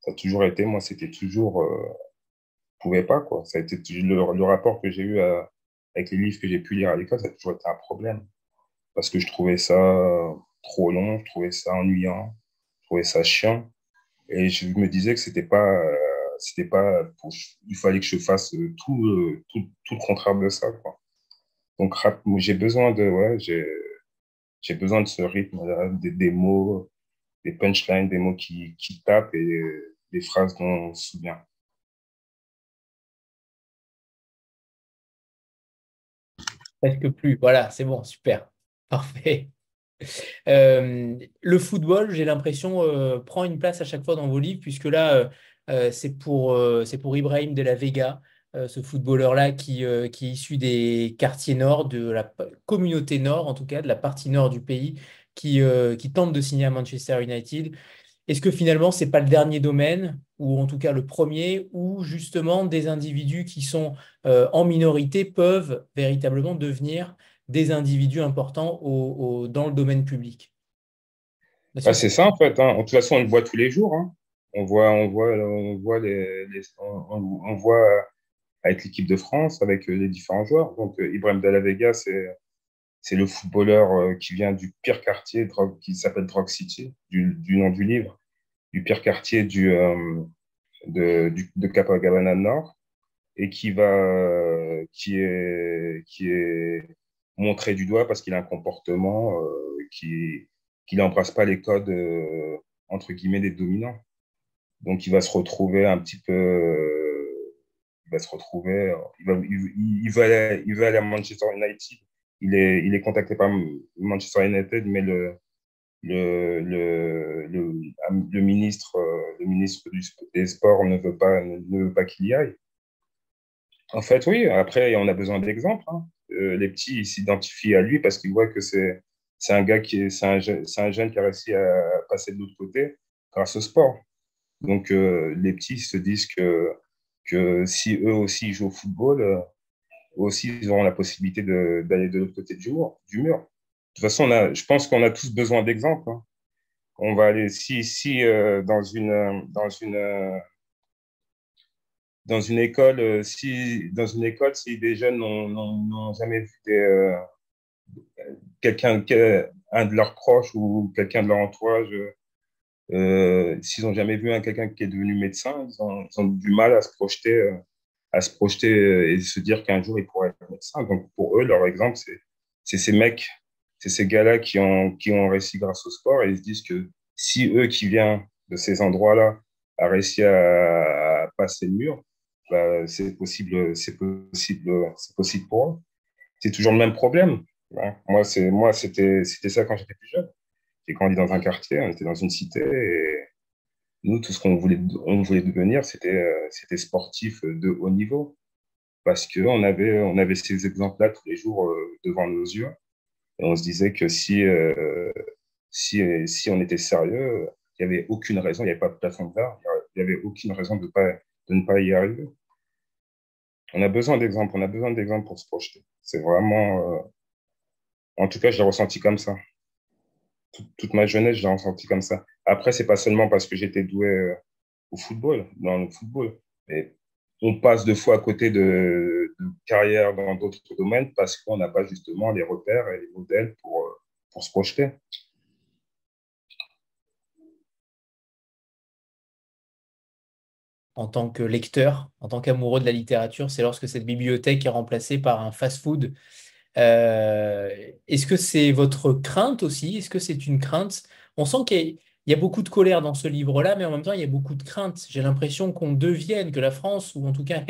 [SPEAKER 2] Ça a toujours été moi c'était toujours je pouvais pas quoi. Ça a été le, le rapport que j'ai eu avec les livres que j'ai pu lire à l'école, ça a toujours été un problème. Parce que je trouvais ça trop long, je trouvais ça ennuyant, trouvais ça chiant. Et je me disais que c'était pas, euh, c'était pas, il fallait que je fasse tout, euh, tout, tout le contraire de ça, quoi. Donc, j'ai besoin de, ouais, j'ai, besoin de ce rythme, des, mots, des punchlines, des mots qui, qui tapent et des phrases dont on se souvient.
[SPEAKER 1] Presque plus. Voilà, c'est bon, super. Parfait. Euh, le football, j'ai l'impression, euh, prend une place à chaque fois dans vos livres, puisque là, euh, c'est pour, pour Ibrahim de la Vega, ce footballeur-là qui, qui est issu des quartiers nord, de la communauté nord, en tout cas, de la partie nord du pays, qui, qui tente de signer à Manchester United. Est-ce que finalement, ce n'est pas le dernier domaine, ou en tout cas le premier, où justement des individus qui sont en minorité peuvent véritablement devenir des individus importants dans le domaine public
[SPEAKER 2] bah, C'est ça en fait. Hein. De toute façon, on le voit tous les jours. Hein. On voit, on voit, on voit, les, on, voit avec l'équipe de France, avec les différents joueurs. Donc, euh, Ibrahim Dallavega, c'est c'est le footballeur euh, qui vient du pire quartier qui s'appelle Drug City, du, nom du livre du pire quartier du, euh, de, du, de Capagabana Nord et qui va qui est qui est montré du doigt parce qu'il a un comportement euh, qui qui n'embrasse pas les codes euh, entre guillemets des dominants. Donc il va se retrouver un petit peu il va se retrouver il va il, va aller, à Manchester United. Il est il est contacté par Manchester United mais le le, le, le, ministre, le ministre des Sports ne veut pas, pas qu'il y aille. En fait, oui, après, on a besoin d'exemples. Hein. Euh, les petits s'identifient à lui parce qu'ils voient que c'est un gars qui c'est un, un, jeune qui a réussi à passer de l'autre côté grâce au sport. Donc, euh, les petits se disent que, que si eux aussi jouent au football, euh, aussi, ils auront la possibilité d'aller de, l'autre côté du mur. Du mur toute façon, on a, je pense qu'on a tous besoin d'exemples. Hein. On va aller, si, si dans une, dans une, dans une école, euh, si, dans une école, si des jeunes n'ont jamais vu des, quelqu'un, un de leurs proches ou quelqu'un de leur entourage, s'ils n'ont jamais vu un quelqu'un qui est devenu médecin, ils ont, ils ont, du mal à se projeter, à se projeter et se dire qu'un jour ils pourraient être médecin. Donc pour eux, leur exemple, c'est ces mecs c'est ces gars-là qui ont, qui ont réussi grâce au sport et ils se disent que si eux qui viennent de ces endroits-là a réussi à, passer le mur, bah, c'est possible, c'est possible, c'est possible pour eux. c'est toujours le même problème. Moi, c'est moi, c'était c'était ça quand j'étais plus jeune. J'ai grandi dans un quartier, on était dans une cité et nous, tout ce qu'on voulait, on voulait devenir, c'était euh, c'était sportif de haut niveau parce qu'on avait, on avait ces exemples-là tous les jours euh, devant nos yeux. Et on se disait que si, euh, si, si on était sérieux, il n'y avait aucune raison, il n'y avait pas de plafond de verre, il n'y avait aucune raison de, pas, de ne pas y arriver. On a besoin d'exemples, on a besoin d'exemples pour se projeter. C'est vraiment. Euh, en tout cas, je l'ai ressenti comme ça. Toute, ma jeunesse, je l'ai ressenti comme ça. Après, c'est pas seulement parce que j'étais doué au football, dans le football. Mais on passe deux fois à côté de, de carrière dans d'autres domaines parce qu'on n'a pas justement les repères et les modèles pour, euh, pour se projeter.
[SPEAKER 1] En tant que lecteur, en tant qu'amoureux de la littérature, c'est lorsque cette bibliothèque est remplacée par un fast-food. Euh, est-ce que c'est votre crainte aussi? Est-ce que c'est une crainte? On sent qu'il y, a beaucoup de colère dans ce livre-là, mais en même temps, il y a beaucoup de crainte. J'ai l'impression qu'on devienne, que la France, ou en tout cas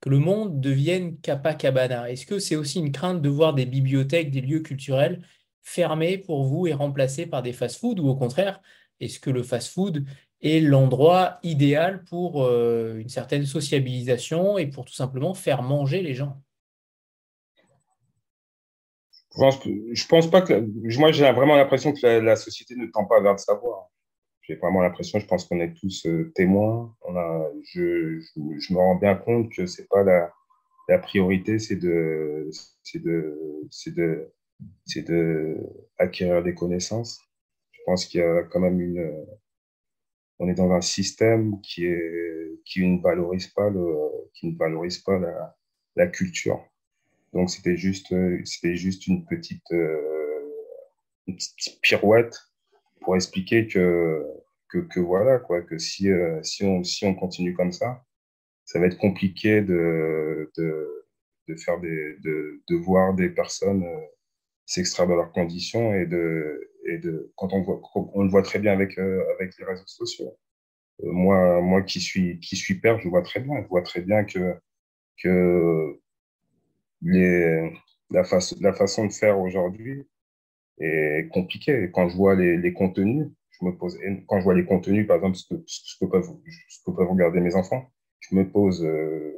[SPEAKER 1] que le monde devienne Cabana. Est-ce que c'est aussi une crainte de voir des bibliothèques, des lieux culturels fermés pour vous et remplacés par des fast-foods, ou au contraire, est-ce que le fast-food est l'endroit idéal pour euh, une certaine sociabilisation et pour tout simplement faire manger les gens.
[SPEAKER 2] Je pense, je pas que. Moi, j'ai vraiment l'impression que la, société ne tend pas vers le savoir. J'ai vraiment l'impression, je pense qu'on est tous euh, témoins. On a, je, je, me rends bien compte que c'est pas la, la priorité, c'est de, c'est de, c'est de, c'est de des connaissances. Je pense qu'il y a quand même une, on est dans un système qui, est, qui ne valorise pas, le, qui ne valorise pas la, la culture. Donc c'était juste, c'était juste une petite, euh, une petite pirouette pour expliquer que, que, que, voilà quoi, que si, euh, si, on, si on continue comme ça, ça va être compliqué de, de, de faire des, de, de voir des personnes euh, s'extraire de leurs conditions et de, et de quand on on le voit très bien avec, euh, avec les réseaux sociaux. Euh, moi, moi qui suis, qui suis père, je vois très bien, je vois très bien que, que les, la, la façon de faire aujourd'hui est compliquée. Quand je vois les, les contenus, je me pose, quand je vois les contenus, par exemple, ce que, ce que, peuvent, ce que peuvent regarder mes enfants, je me pose euh,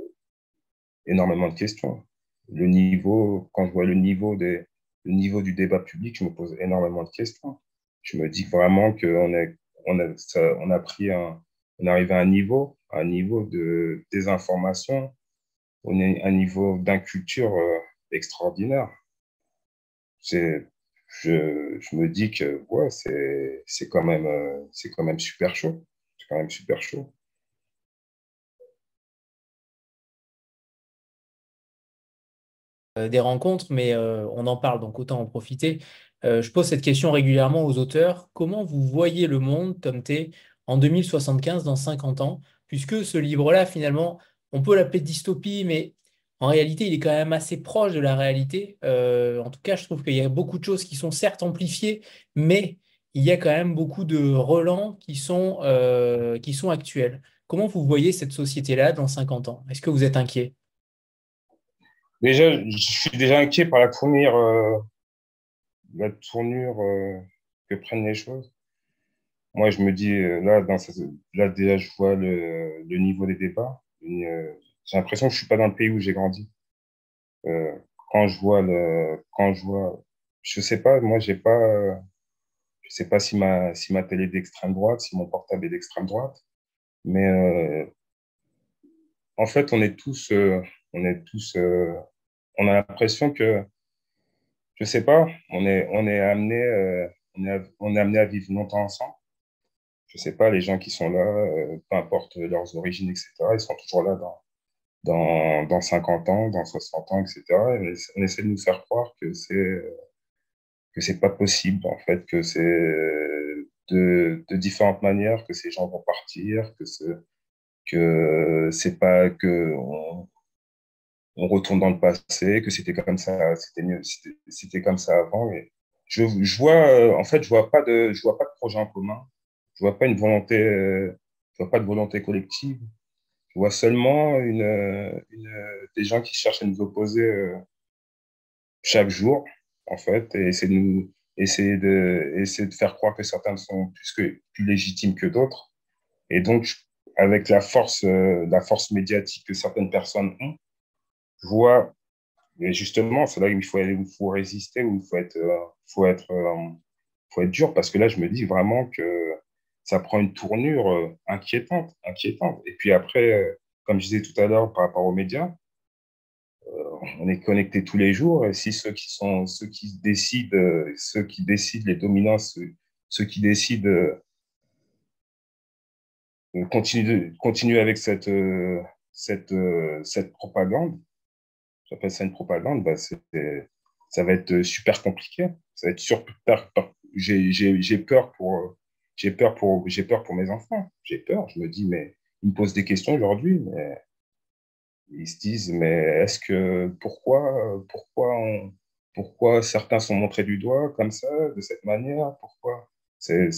[SPEAKER 2] énormément de questions. Le niveau, quand je vois le niveau des, le niveau du débat public, je me pose énormément de questions. Je me dis vraiment qu'on est, on a, on a pris un, on arrive à un niveau, un niveau de désinformation, un niveau d'inculture euh, extraordinaire. C'est, je, je, me dis que ouais, c'est, c'est quand même, euh, c'est quand même super chaud. C'est quand même super chaud.
[SPEAKER 1] Des rencontres, mais euh, on en parle, donc autant en profiter. Euh, je pose cette question régulièrement aux auteurs. Comment vous voyez le monde, Tom T, en 2075, dans 50 ans? Puisque ce livre-là, finalement, on peut l'appeler dystopie, mais en réalité, il est quand même assez proche de la réalité. en tout cas, je trouve qu'il y a beaucoup de choses qui sont certes amplifiées, mais il y a quand même beaucoup de relents qui sont, qui sont actuels. Comment vous voyez cette société-là dans 50 ans? Est-ce que vous êtes inquiet?
[SPEAKER 2] Déjà, je suis déjà inquiet par la tournure, euh, la tournure euh, que prennent les choses. Moi, je me dis, euh, là, dans là déjà, je vois le, le niveau des débats. Euh, j'ai l'impression que je suis pas dans le pays où j'ai grandi. Euh, quand je vois le, quand je vois, je sais pas, moi, j'ai pas, je sais pas si ma, si ma télé est d'extrême droite, si mon portable est d'extrême droite, mais en fait, on est tous, on est tous on a l'impression que, je sais pas, on est, on est amené, euh, on, on est amené à vivre longtemps ensemble. Je sais pas, les gens qui sont là, euh, peu importe leurs origines, etc., ils sont toujours là dans, dans, dans 50 ans, dans 60 ans, etc. Et on essaie de nous faire croire que c'est que c'est pas possible, en fait, que c'est de, de différentes manières que ces gens vont partir, que c'est que c'est pas que retourne dans le passé, que c'était comme ça, c'était mieux, c'était comme ça avant. Je, je vois, euh, en fait, je vois pas de, je vois pas de projet en commun. Je vois pas une volonté, euh, je vois pas de volonté collective. Je vois seulement une des gens qui cherchent à nous opposer, euh, chaque jour, en fait, et essayer de, nous, essayer de, essayer de faire croire que certains sont plus, plus légitimes que d'autres. Et donc, avec la force, euh, la force médiatique que certaines personnes ont, vois, et justement, c'est là où il faut, il faut résister, où il faut être, euh, faut, être, euh, faut être dur, parce que là, je me dis vraiment que ça prend une tournure inquiétante, inquiétante. Et puis après, comme je disais tout à l'heure par rapport aux médias, on est connecté tous les jours. Et si ceux qui sont, ceux qui décident, ceux qui décident les dominances, ceux, qui décident euh, continuer, continuer avec cette, euh, cette, euh, cette propagande, j'appelle ça une propagande, bah ça va être super compliqué. Ça va être super. J'ai peur pour. J'ai peur pour, peur pour mes enfants. J'ai peur. Je me dis, mais ils me posent des questions aujourd'hui, mais ils se disent, mais est-ce que pourquoi, pourquoi, pourquoi certains sont montrés du doigt comme ça, de cette manière? Pourquoi? C'est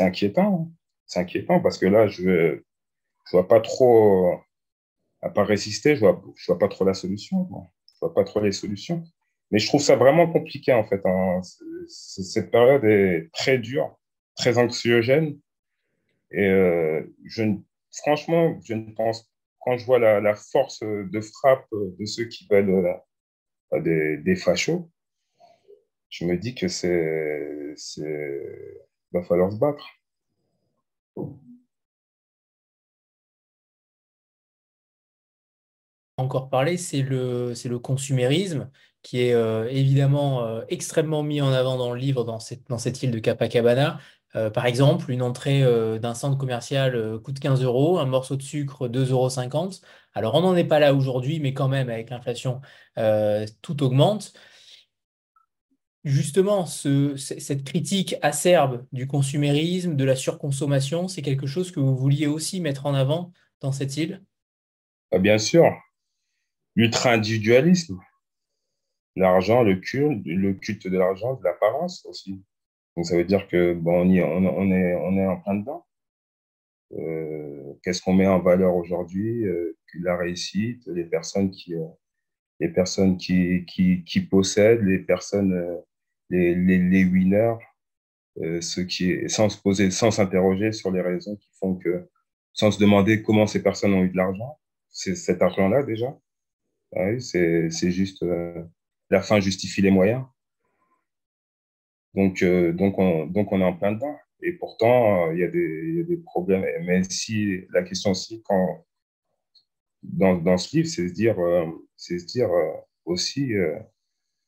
[SPEAKER 2] inquiétant. C'est inquiétant parce que là, je ne vois pas trop, à part résister, je vois, vois pas trop la solution. Je vois pas trop les solutions. Mais je trouve ça vraiment compliqué en fait. Hein. Cette période est très dure, très anxiogène. Et euh, je franchement, je ne pense quand je vois la, force de frappe de ceux qui veulent euh, des, des, fachos, je me dis que c'est, va falloir se battre.
[SPEAKER 1] Encore parler, c'est le, c'est le consumérisme qui est euh, évidemment euh, extrêmement mis en avant dans le livre, dans cette, dans cette île de Capacabana, euh, par exemple, une entrée euh, d'un centre commercial coûte 15 euros, un morceau de sucre 2,50 euros. Alors, on n'en est pas là aujourd'hui, mais quand même, avec l'inflation, tout augmente. Justement, cette critique acerbe du consumérisme, de la surconsommation, c'est quelque chose que vous vouliez aussi mettre en avant dans cette île?
[SPEAKER 2] Ah, Bien sûr. L'ultra-individualisme. L'argent, le culte, le culte de l'argent, de l'apparence aussi. Donc, ça veut dire que bon, on, y, on, est, on est en plein dedans. Euh, Qu'est-ce qu'on met en valeur aujourd'hui euh, La réussite, les personnes qui, euh, les personnes qui, qui, qui, possèdent, les personnes, euh, les, les, les, winners, euh, ceux qui, sans se poser, sans s'interroger sur les raisons qui font que, sans se demander comment ces personnes ont eu de l'argent, c'est cet argent-là déjà. Ah oui, c'est juste la fin justifie les moyens. Donc, euh, donc, on, est en plein dedans. Et pourtant, euh, il y, a des, problèmes. Mais si la question aussi, quand, dans, ce livre, c'est se dire, euh, se dire aussi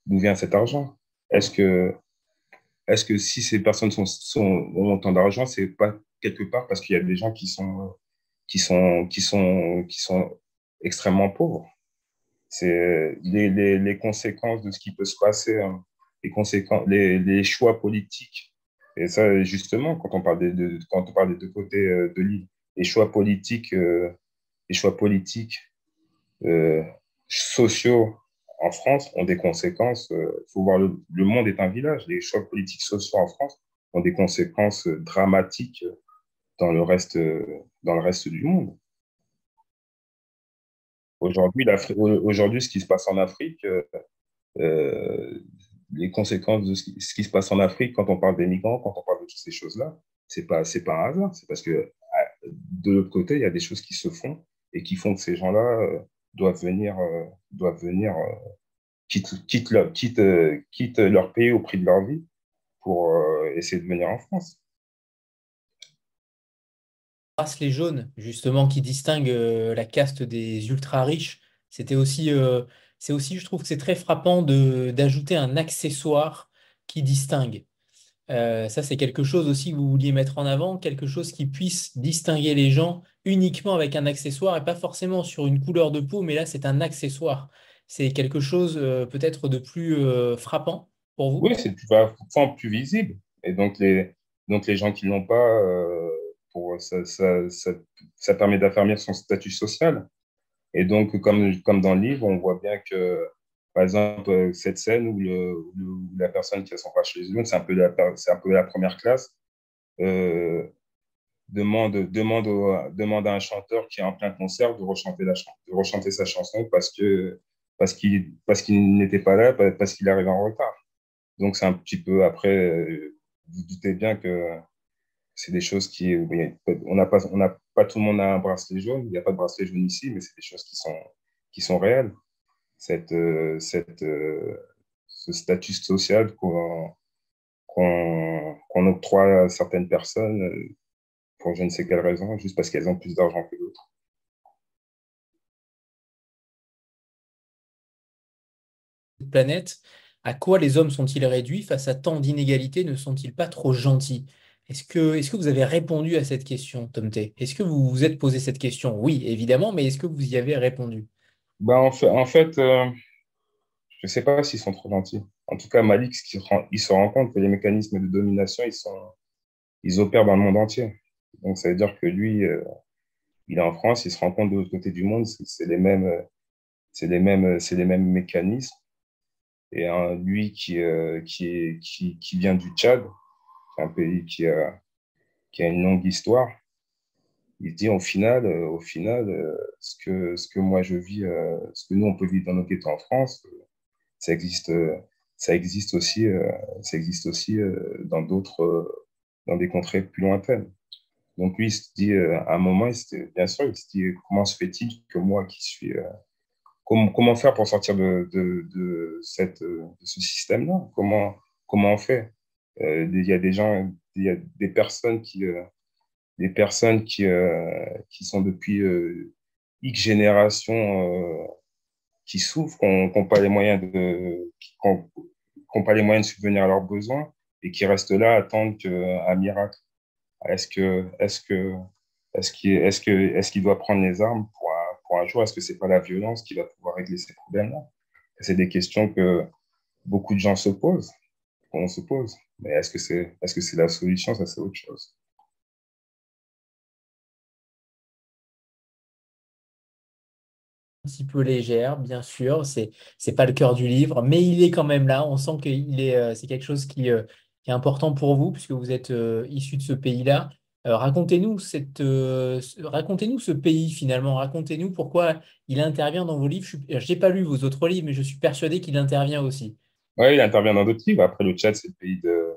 [SPEAKER 2] d'où vient cet argent. Est-ce que, si ces personnes sont, ont autant d'argent, c'est pas quelque part parce qu'il y a des gens qui sont extrêmement pauvres? C'est les, les, les, conséquences de ce qui peut se passer hein, les, conséquences, les, les, choix politiques. Et ça, justement, quand on parle des, de, quand on parle des deux côtés euh, de l'île, les choix politiques, euh, les choix politiques euh, sociaux en France ont des conséquences. Il euh, faut voir, le, le, monde est un village. Les choix politiques sociaux en France ont des conséquences dramatiques dans le reste, dans le reste du monde. Aujourd'hui, ce qui se passe en Afrique, euh, les conséquences de ce qui, se passe en Afrique quand on parle des migrants, quand on parle de toutes ces choses-là, c'est pas pas un hasard, c'est parce que de l'autre côté, il y a des choses qui se font et qui font que ces gens-là euh, doivent venir euh, doivent venir euh, quitte, quitte, leur, quitte, quitte leur pays au prix de leur vie pour essayer de venir en France.
[SPEAKER 1] Les jaunes, justement, qui distinguent la caste des ultra riches, c'était aussi c'est aussi, je trouve que c'est très frappant d'ajouter un accessoire qui distingue. Euh, ça, c'est quelque chose aussi que vous vouliez mettre en avant, quelque chose qui puisse distinguer les gens uniquement avec un accessoire et pas forcément sur une couleur de peau, mais là, c'est un accessoire. C'est quelque chose euh, peut-être de plus euh, frappant pour vous?
[SPEAKER 2] Oui, c'est plus, plus visible. Et donc, les, donc les gens qui ne l'ont pas, pour, ça, permet d'affermir son statut social. Et donc, comme, dans le livre, on voit bien que, par exemple, cette scène où, la personne qui a son chez les c'est un, peu la, la première classe, euh, demande, demande, demande à un chanteur qui est en plein concert de rechanter, la, de rechanter sa chanson parce que parce qu'il parce n'était pas là, parce qu'il arrive en retard. Donc c'est un petit peu après, euh, vous doutez bien que c'est des choses qui on n'a pas on n'a pas tout le monde a un bracelet jaune, il n'y a pas de bracelet jaune ici, mais c'est des choses qui sont qui sont réelles. Cette euh, cette euh, ce statut social qu'on qu'on octroie à certaines personnes pour je ne sais quelle raison, juste parce qu'elles ont plus d'argent que d'autres.
[SPEAKER 1] planète, à quoi les hommes sont-ils réduits face à tant d'inégalités? Ne sont-ils pas trop gentils? Est-ce que, est que vous avez répondu à cette question, Tom T? Est-ce que vous vous êtes posé cette question? Oui, évidemment, mais est-ce que vous y avez répondu?
[SPEAKER 2] Ben, En fait, euh, je ne sais pas s'ils sont trop gentils. En tout cas, Malik, il se rend compte que les mécanismes de domination, ils, sont, ils opèrent dans le monde entier. Donc, ça veut dire que lui, euh, il est en France, il se rend compte de l'autre côté du monde, c'est les mêmes, c'est les les mêmes mécanismes. Et lui qui, euh, qui, qui, vient du Tchad, un pays qui a, qui a une longue histoire, il dit au final, euh, au final euh, ce, que, ce que moi je vis, ce que nous on peut vivre dans nos ghettos en France, ça existe, ça existe aussi, ça existe aussi dans d'autres, dans des contrées plus lointaines. Donc lui, il se dit, à un moment, il bien sûr, il se dit, comment se fait-il que moi qui suis comment, faire pour sortir de, de, cette, de ce système-là? Comment, comment on fait? euh, Il y a des gens, il y a des personnes qui, euh, des personnes qui, euh, qui sont depuis X générations qui souffrent, qui n'ont pas les moyens de, qui pas les moyens de subvenir à leurs besoins et qui restent là à attendre un miracle. Est-ce que, est-ce que, est-ce qu'il, est-ce que, est-ce qu'il doit prendre les armes pour pour un jour, est-ce que c'est pas la violence qui va pouvoir régler ces problèmes-là? C'est des questions que beaucoup de gens se posent, qu'on se pose. Mais est-ce que c'est est -ce c'est la solution? Ça, c'est autre chose.
[SPEAKER 1] Un petit peu légère, bien sûr, c'est n'est pas le cœur du livre, mais il est quand même là. On sent que euh, c'est quelque chose qui, euh, qui, est important pour vous, puisque vous êtes euh, issu de ce pays-là. Racontez-nous racontez-nous ce pays finalement. Racontez-nous pourquoi il intervient dans vos livres. Je n'ai pas lu vos autres livres, mais je suis persuadé qu'il intervient aussi.
[SPEAKER 2] Oui, il intervient dans d'autres livres. Après, le Tchad, c'est le pays de,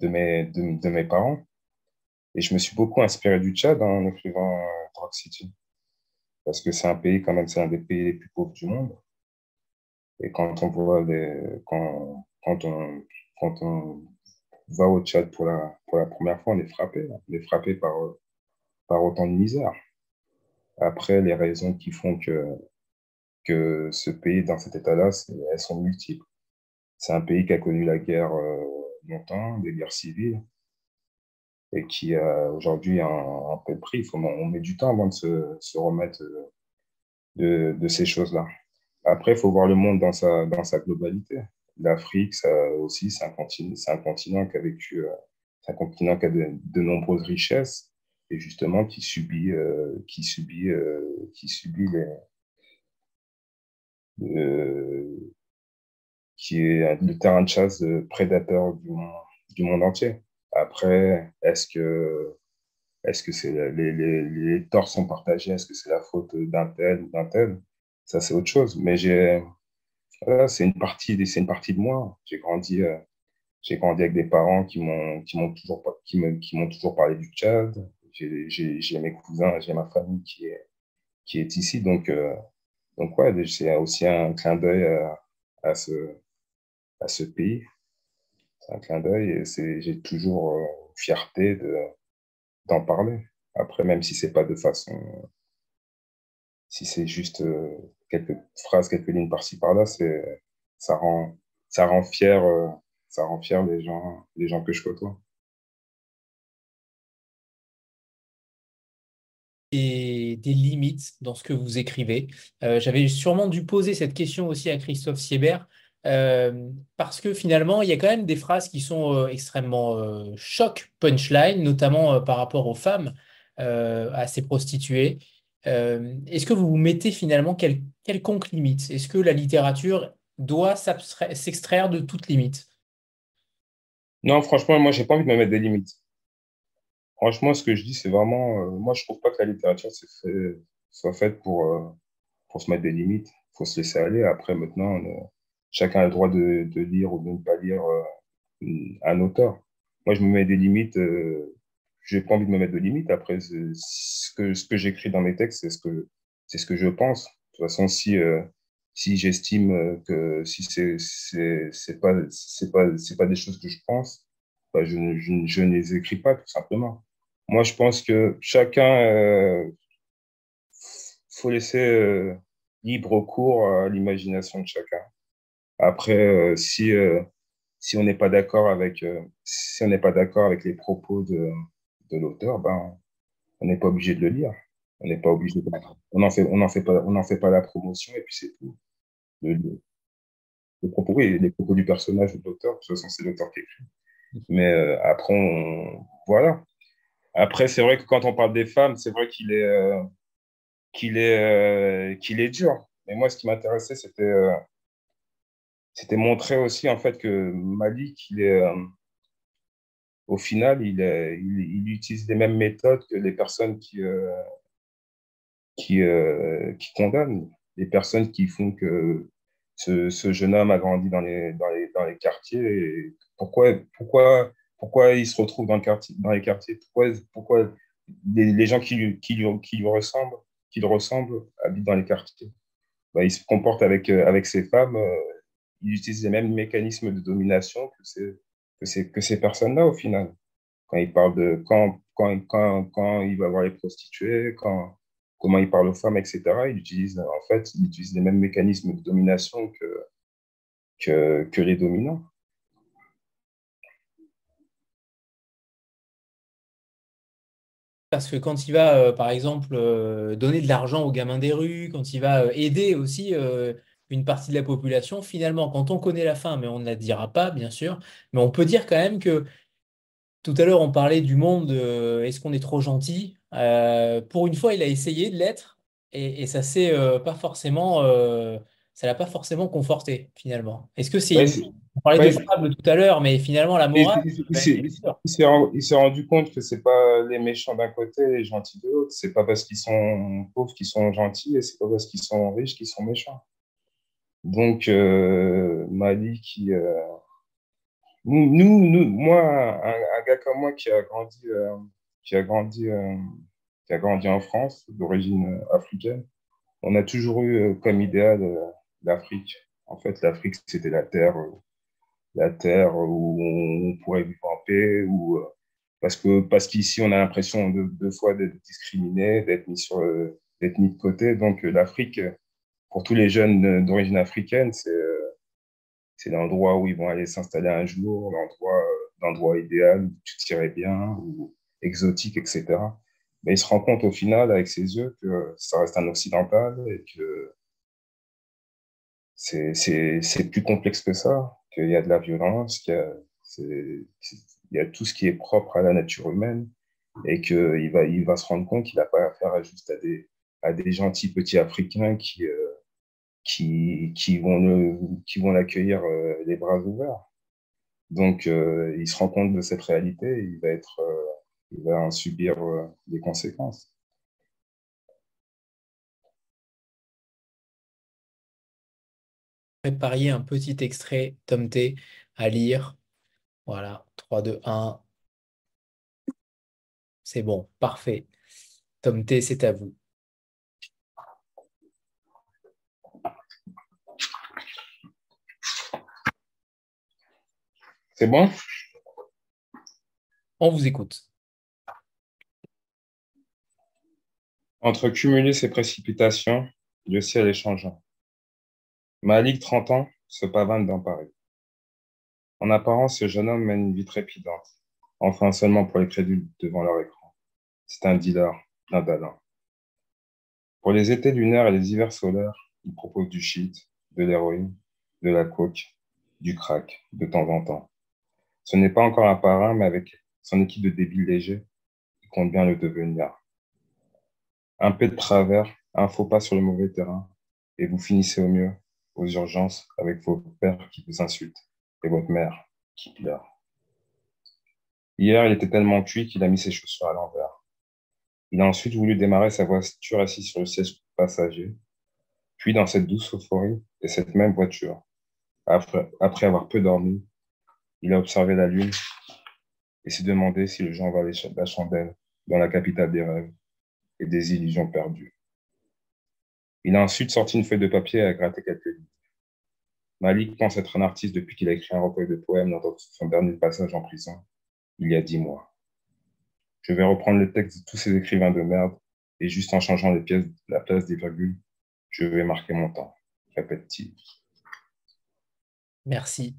[SPEAKER 2] de, mes, de, mes parents. Et je me suis beaucoup inspiré du Tchad en écrivant euh, City. Parce que c'est un pays, quand même, c'est un des pays les plus pauvres du monde. Et quand on voit les, quand, quand on, quand on va au Tchad pour la, pour la première fois, on est frappé. On est frappé par, par autant de misère. Après, les raisons qui font que, que ce pays dans cet état-là, elles sont multiples. C'est un pays qui a connu la guerre euh, longtemps, des guerres civiles, et qui a aujourd'hui un, un peu de prix. Faut, on met du temps avant de se, remettre de, de ces choses-là. Après, il faut voir le monde dans sa, globalité l'Afrique, ça aussi, c'est un continent, c'est un continent qui a vécu, euh, un continent qui a de, nombreuses richesses et justement qui subit, euh, qui subit, euh, qui subit les, qui est le terrain de chasse de prédateurs du monde, du monde entier. Après, est-ce que est-ce que c'est les, les, les torts sont partagés? Est-ce que c'est la faute d'un tel ou d'un tel? Ça, c'est autre chose. Mais j'ai c'est une partie, c'est une partie de moi. J'ai grandi, euh, j'ai grandi avec des parents qui m'ont, qui m'ont toujours, qui me, qui m'ont toujours parlé du Tchad. J'ai mes cousins, j'ai ma famille qui est, qui est ici. Donc, euh, donc ouais, c'est aussi un clin d'œil à, à, ce, à ce pays. C'est un clin d'œil et j'ai toujours euh, fierté de, d'en parler. Après, même si c'est pas de façon, si c'est juste quelques phrases, quelques lignes par-ci par-là, ça rend ça rend fier euh, ça rend fier les gens les gens que je côtoie.
[SPEAKER 1] Des limites dans ce que vous écrivez. Euh, j'avais sûrement dû poser cette question aussi à Christophe Siebert. Euh, parce que finalement, il y a quand même des phrases qui sont extrêmement choc, punchline, notamment par rapport aux femmes, à ces prostituées. Euh, est-ce que vous vous mettez finalement quel, quelconque limite? Est-ce que la littérature doit s'extraire de toute limite?
[SPEAKER 2] Non, franchement, moi, j'ai pas envie de me mettre des limites. Franchement, ce que je dis, c'est vraiment. Euh, moi, je trouve pas que la littérature soit faite pour, euh, pour se mettre des limites. faut se laisser aller. Après, maintenant, chacun a le droit de, lire ou de ne pas lire un auteur. Moi, je me mets des limites. je n'ai pas envie de me mettre de limites. Après, ce que, j'écris dans mes textes, c'est ce que, je pense. De toute façon, si, si j'estime que si c'est, c'est, pas, des choses que je pense, bah, je, ne les écris pas, tout simplement. Moi, je pense que chacun, euh, faut laisser euh, libre cours à l'imagination de chacun. Après, euh, si, euh, si on n'est pas d'accord avec, si pas d'accord avec les propos de, de l'auteur, ben, on n'est pas obligé de le lire. On n'est pas obligé on en fait, fait pas, en fait pas la promotion et puis c'est tout. Le, propos, oui, les propos du personnage ou de l'auteur, de toute façon, c'est l'auteur qui écrit. Mais après, voilà. Après, c'est vrai que quand on parle des femmes, c'est vrai qu'il est, euh, est, euh, qu'il est dur. Mais moi, ce qui m'intéressait, c'était, euh, c'était montrer aussi en fait que Malik, il est, au final, il, il, utilise les mêmes méthodes que les personnes qui, qui, qui condamnent, les personnes qui font que ce, ce, jeune homme a grandi dans les, dans les, dans les quartiers. Pourquoi, pourquoi pourquoi il se retrouve dans, le quartier, dans les quartiers? Pourquoi, pourquoi les, gens qui lui, qui, lui, qui lui ressemblent, qui habitent dans les quartiers? Bah, Il se comporte avec, euh, avec ces femmes, euh, il utilise les mêmes mécanismes de domination que ces, que ces, que ces personnes-là au final. Quand il parle de quand, quand, quand, quand il va voir les prostituées, quand, comment il parle aux femmes, etc., il utilise, en fait, les mêmes mécanismes de domination que, que, que les dominants.
[SPEAKER 1] Parce que quand il va, euh, par exemple, euh, donner de l'argent aux gamins des rues, quand il va euh, aider aussi une partie de la population, finalement, quand on connaît la fin, mais on ne la dira pas, bien sûr, mais on peut dire quand même que tout à l'heure, on parlait du monde, est-ce qu'on est trop gentil? Pour une fois, il a essayé de l'être, et, et, ça s'est pas forcément ça l'a pas forcément conforté finalement. Est-ce que c'est on parlait de fable tout à l'heure, mais finalement la morale.
[SPEAKER 2] Il s'est rendu compte que c'est pas les méchants d'un côté et les gentils de l'autre. C'est pas parce qu'ils sont pauvres qu'ils sont gentils et c'est pas parce qu'ils sont riches qu'ils sont méchants. Donc euh, Mali qui euh, nous, nous, moi, un, gars comme moi qui a grandi, euh, qui a grandi, qui a grandi en France d'origine africaine, on a toujours eu comme idéal l'Afrique. En fait, l'Afrique, c'était la terre, la terre où on pourrait vivre en paix, euh, parce que parce qu'ici, on a l'impression de, deux fois d'être discriminé, d'être mis d'être mis de côté. Donc, l'Afrique, pour tous les jeunes d'origine africaine, c'est c'est l'endroit où ils vont aller s'installer un jour, l'endroit l'endroit idéal où tu tirais bien, ou exotique, etc. Mais il se rend compte au final, avec ses yeux, que ça reste un occidental et que c'est plus complexe que ça, qu'il y a de la violence, qu'il y, y, a tout ce qui est propre à la nature humaine et qu'il va, il va se rendre compte qu'il n'a pas affaire à juste à des, à des gentils petits Africains qui, euh, qui, vont qui vont l'accueillir euh, les bras ouverts. Donc, euh, il se rend compte de cette réalité il va, être, il va en subir les conséquences.
[SPEAKER 1] préparer un petit extrait Tom T à lire. Voilà, 3, 2, 1. C'est bon, parfait. Tom T, c'est à vous.
[SPEAKER 2] C'est bon?
[SPEAKER 1] On vous écoute.
[SPEAKER 2] Entre cumuler ces précipitations, le ciel est changeant. Malik, 30 ans, se pavane dans Paris. En apparence, ce jeune homme mène une vie trépidante, enfin seulement pour les crédules devant leur écran. C'est un dealer, un. Pour les étés lunaires et les hivers solaires, il propose du shit, de l'héroïne, de la coke, du crack, de temps en temps. Ce n'est pas encore parrain, mais avec son équipe de débiles légers, il compte bien le devenir. Un peu de travers, un faux pas sur le mauvais terrain, et vous finissez au mieux aux urgences avec vos pères qui vous insultent et votre mère qui pleure. Hier, il était tellement cuit qu'il a mis ses chaussures à l'envers. Il a ensuite voulu démarrer sa voiture assise sur le siège passager. Puis dans cette douce euphorie et cette même voiture, après avoir peu dormi, il a observé la lune et s'est demandé si le gens valait la chandelle dans la capitale des rêves et des illusions perdues. Il a ensuite sorti une feuille de papier et a gratté quelques lignes. Malik pense être un artiste depuis qu'il a écrit un recueil de poèmes dans son dernier passage en prison, il y a dix mois. Je vais reprendre le texte de tous ces écrivains de merde et juste en changeant les pièces, la place des virgules, je vais marquer mon temps, répète-t-il.
[SPEAKER 1] Merci.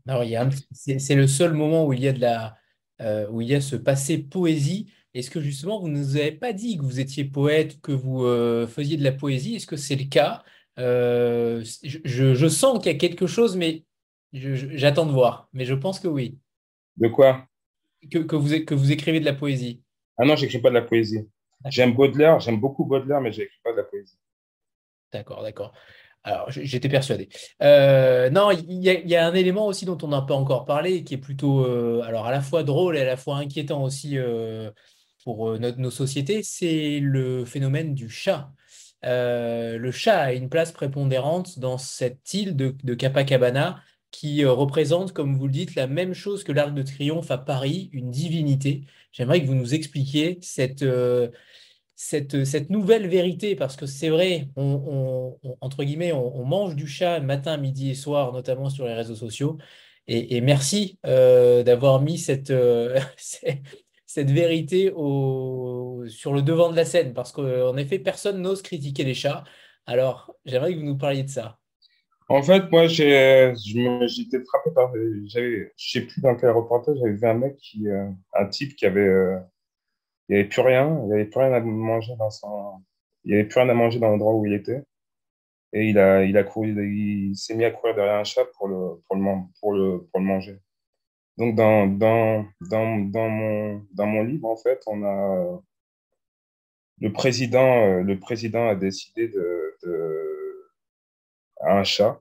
[SPEAKER 1] C'est le seul moment où il y a de la, euh, où il y a ce passé poésie. Est-ce que justement, vous ne nous avez pas dit que vous étiez poète, que vous euh, faisiez de la poésie? Est-ce que c'est le cas? Euh, je, sens qu'il y a quelque chose, mais j'attends de voir. Mais je pense que oui.
[SPEAKER 2] De quoi?
[SPEAKER 1] Que, que, vous, que vous écrivez de la poésie.
[SPEAKER 2] Ah non, j'écris pas de la poésie. J'aime Baudelaire, j'aime beaucoup Baudelaire, mais j'écris pas de la poésie.
[SPEAKER 1] D'accord, d'accord. Alors, j'étais persuadé. Euh, non, il y, a un élément aussi dont on n'a pas encore parlé, qui est plutôt, euh, alors à la fois drôle et à la fois inquiétant aussi euh, pour nos sociétés, c'est le phénomène du chat. le chat a une place prépondérante dans cette île de, de Capacabana qui représente, comme vous le dites, la même chose que l'Arc de Triomphe à Paris, une divinité. J'aimerais que vous nous expliquiez cette cette, nouvelle vérité, parce que c'est vrai, on, entre guillemets, on, mange du chat matin, midi et soir, notamment sur les réseaux sociaux. Et, merci euh, d'avoir mis cette, euh, vérité sur le devant de la scène, parce qu'en effet, personne n'ose critiquer les chats. Alors, j'aimerais que vous nous parliez de ça.
[SPEAKER 2] En fait, moi, j'étais frappé par. Je ne sais plus dans quel reportage, j'avais vu un mec, euh, un type qui avait il n'y avait plus rien, il n'y plus rien à manger dans son, il y avait plus rien à manger dans l'endroit où il était. Et il a, il a couru, il s'est mis à courir derrière un chat pour le, pour le, pour le, pour le manger. Donc, dans, dans, dans, dans, mon, dans mon livre, en fait, on a, le président, euh, le président a décidé de, un chat.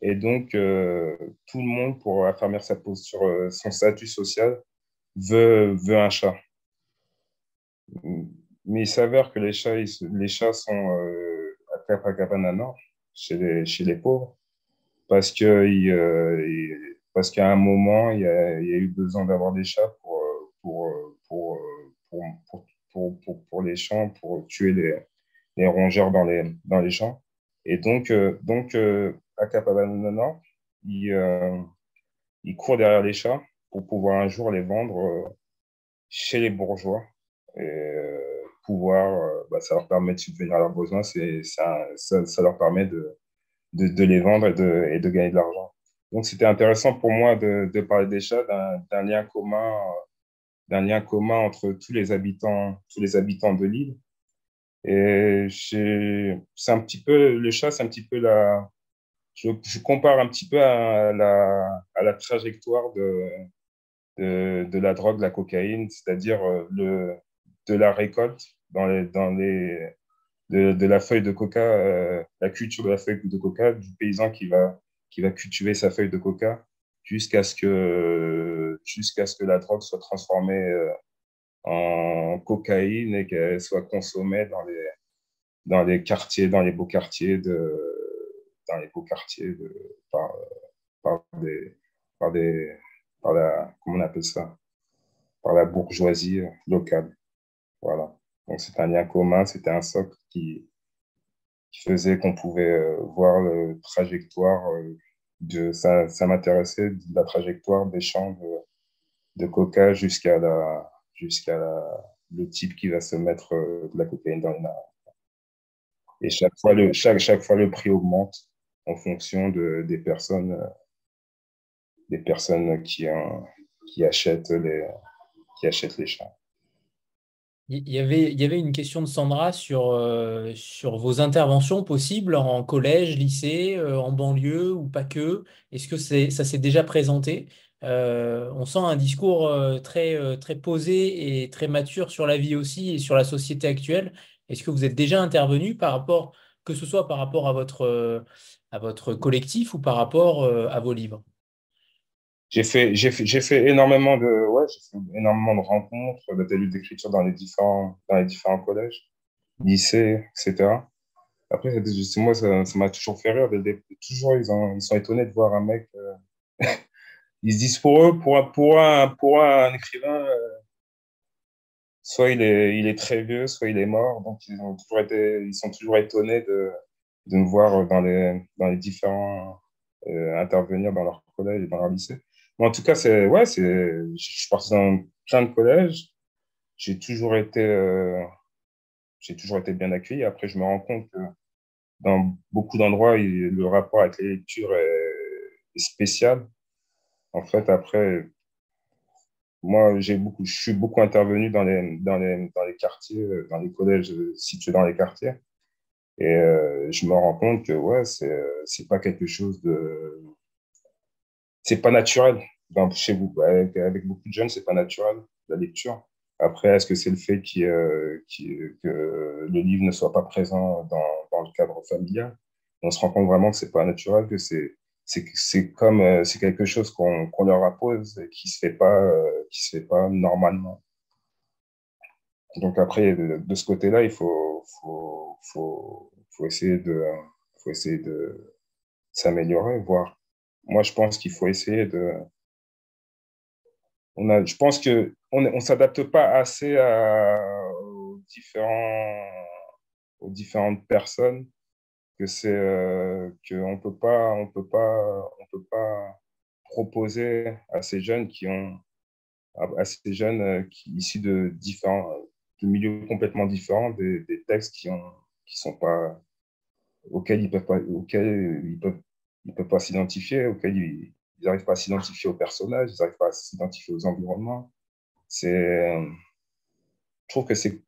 [SPEAKER 2] Et donc, euh, tout le monde, pour affirmer sa posture, euh, son statut social, veut, veut un chat. Mais il s'avère que les chats, les chats sont euh, à Capacabana Nord, chez les, chez les pauvres, parce que euh, parce qu'à un moment, il y, a, eu besoin d'avoir des chats pour, pour, pour, pour, pour, pour, pour les champs, pour tuer les, rongeurs dans les, dans les champs. Et donc, euh, donc à Capacabana Nord, il, il court derrière les chats pour pouvoir un jour les vendre chez les bourgeois et euh, pouvoir, euh, bah, ça leur permet de subvenir à leurs besoins, c'est, ça, ça, leur permet de, de, les vendre et de, et de gagner de l'argent. Donc c'était intéressant pour moi de, de parler des chats, d'un, lien commun, d'un lien commun entre tous les habitants, tous les habitants de l'île. Et c'est un petit peu, le chat, c'est un petit peu la, je, je, compare un petit peu à la, à la trajectoire de, de, de, la drogue, la cocaïne, c'est-à-dire euh, le, de la récolte dans les, dans les, de, de la feuille de coca, euh, la culture de la feuille de coca, du paysan qui va, qui va cultiver sa feuille de coca jusqu'à ce que, ce que la drogue soit transformée euh, en cocaïne et qu'elle soit consommée dans les, dans les quartiers, dans les beaux quartiers de, dans les beaux quartiers de, par, par des, par des, par la, comment on appelle ça, par la bourgeoisie locale. Voilà. Donc, c'est un lien commun, c'était un socle qui, faisait qu'on pouvait euh, voir la trajectoire euh, de, ça, ça m'intéressait la trajectoire des champs de, coca jusqu'à le type qui va se mettre euh, de la cocaïne dans le narines. Et chaque fois, le, chaque, chaque prix augmente en fonction de, des personnes, des personnes qui, qui achètent les, qui achètent les champs.
[SPEAKER 1] Il y avait, une question de Sandra sur, euh, vos interventions possibles en collège, lycée, euh, en banlieue ou pas que. Est-ce que ça s'est déjà présenté? Euh, on sent un discours très, posé et très mature sur la vie aussi et sur la société actuelle. Est-ce que vous êtes déjà intervenu par rapport, que ce soit par rapport à votre collectif ou par rapport à vos livres?
[SPEAKER 2] J'ai fait, j'ai fait, fait énormément de, ouais, j'ai fait énormément de rencontres, d'ateliers d'écriture dans les différents, dans les différents collèges, lycées, etc. Après, moi, ça m'a toujours fait rire. Toujours, ils, ils, sont étonnés de voir un mec. ils se disent pour eux, pour un, pour un, pour un écrivain, soit il est, il est très vieux, soit il est mort. Donc, ils, ont toujours été, ils sont toujours étonnés de, de me voir dans les, dans les différents euh, intervenir dans leur collège et dans leur lycée. Mais en tout cas, c'est, ouais, c'est, je suis parti dans plein de collèges. J'ai toujours été, euh, j'ai toujours été bien accueilli. Après, je me rends compte que dans beaucoup d'endroits, le rapport avec les lectures est, spécial. En fait, après, moi, j'ai beaucoup, je suis beaucoup intervenu dans les, dans les, dans les quartiers, dans les collèges situés dans les quartiers. Et euh, je me rends compte que, ouais, c'est, c'est pas quelque chose de. C'est pas naturel. chez vous, avec, beaucoup de jeunes, c'est pas naturel, la lecture. Après, est-ce que c'est le fait qui, euh, que le livre ne soit pas présent dans, dans le cadre familial? On se rend compte vraiment que c'est pas naturel, que c'est c'est comme euh, c'est quelque chose qu'on leur impose et qui se fait pas euh, qui se fait pas normalement donc après de, ce côté là il faut faut, faut, faut essayer de faut essayer de s'améliorer voir moi je pense qu'il faut essayer de on a je pense que on on s'adapte pas assez à, aux différents aux différentes personnes que c'est euh, qu'on peut peut pas peut pas proposer à ces jeunes qui ont à ces jeunes euh, qui issus de différents de milieux complètement différents des, des textes qui ont qui sont pas auxquels ils peuvent pas auxquels ils peuvent ils peuvent pas s'identifier ils n'arrivent pas à s'identifier aux personnages ils n'arrivent pas à s'identifier aux environnements c'est je trouve que c'est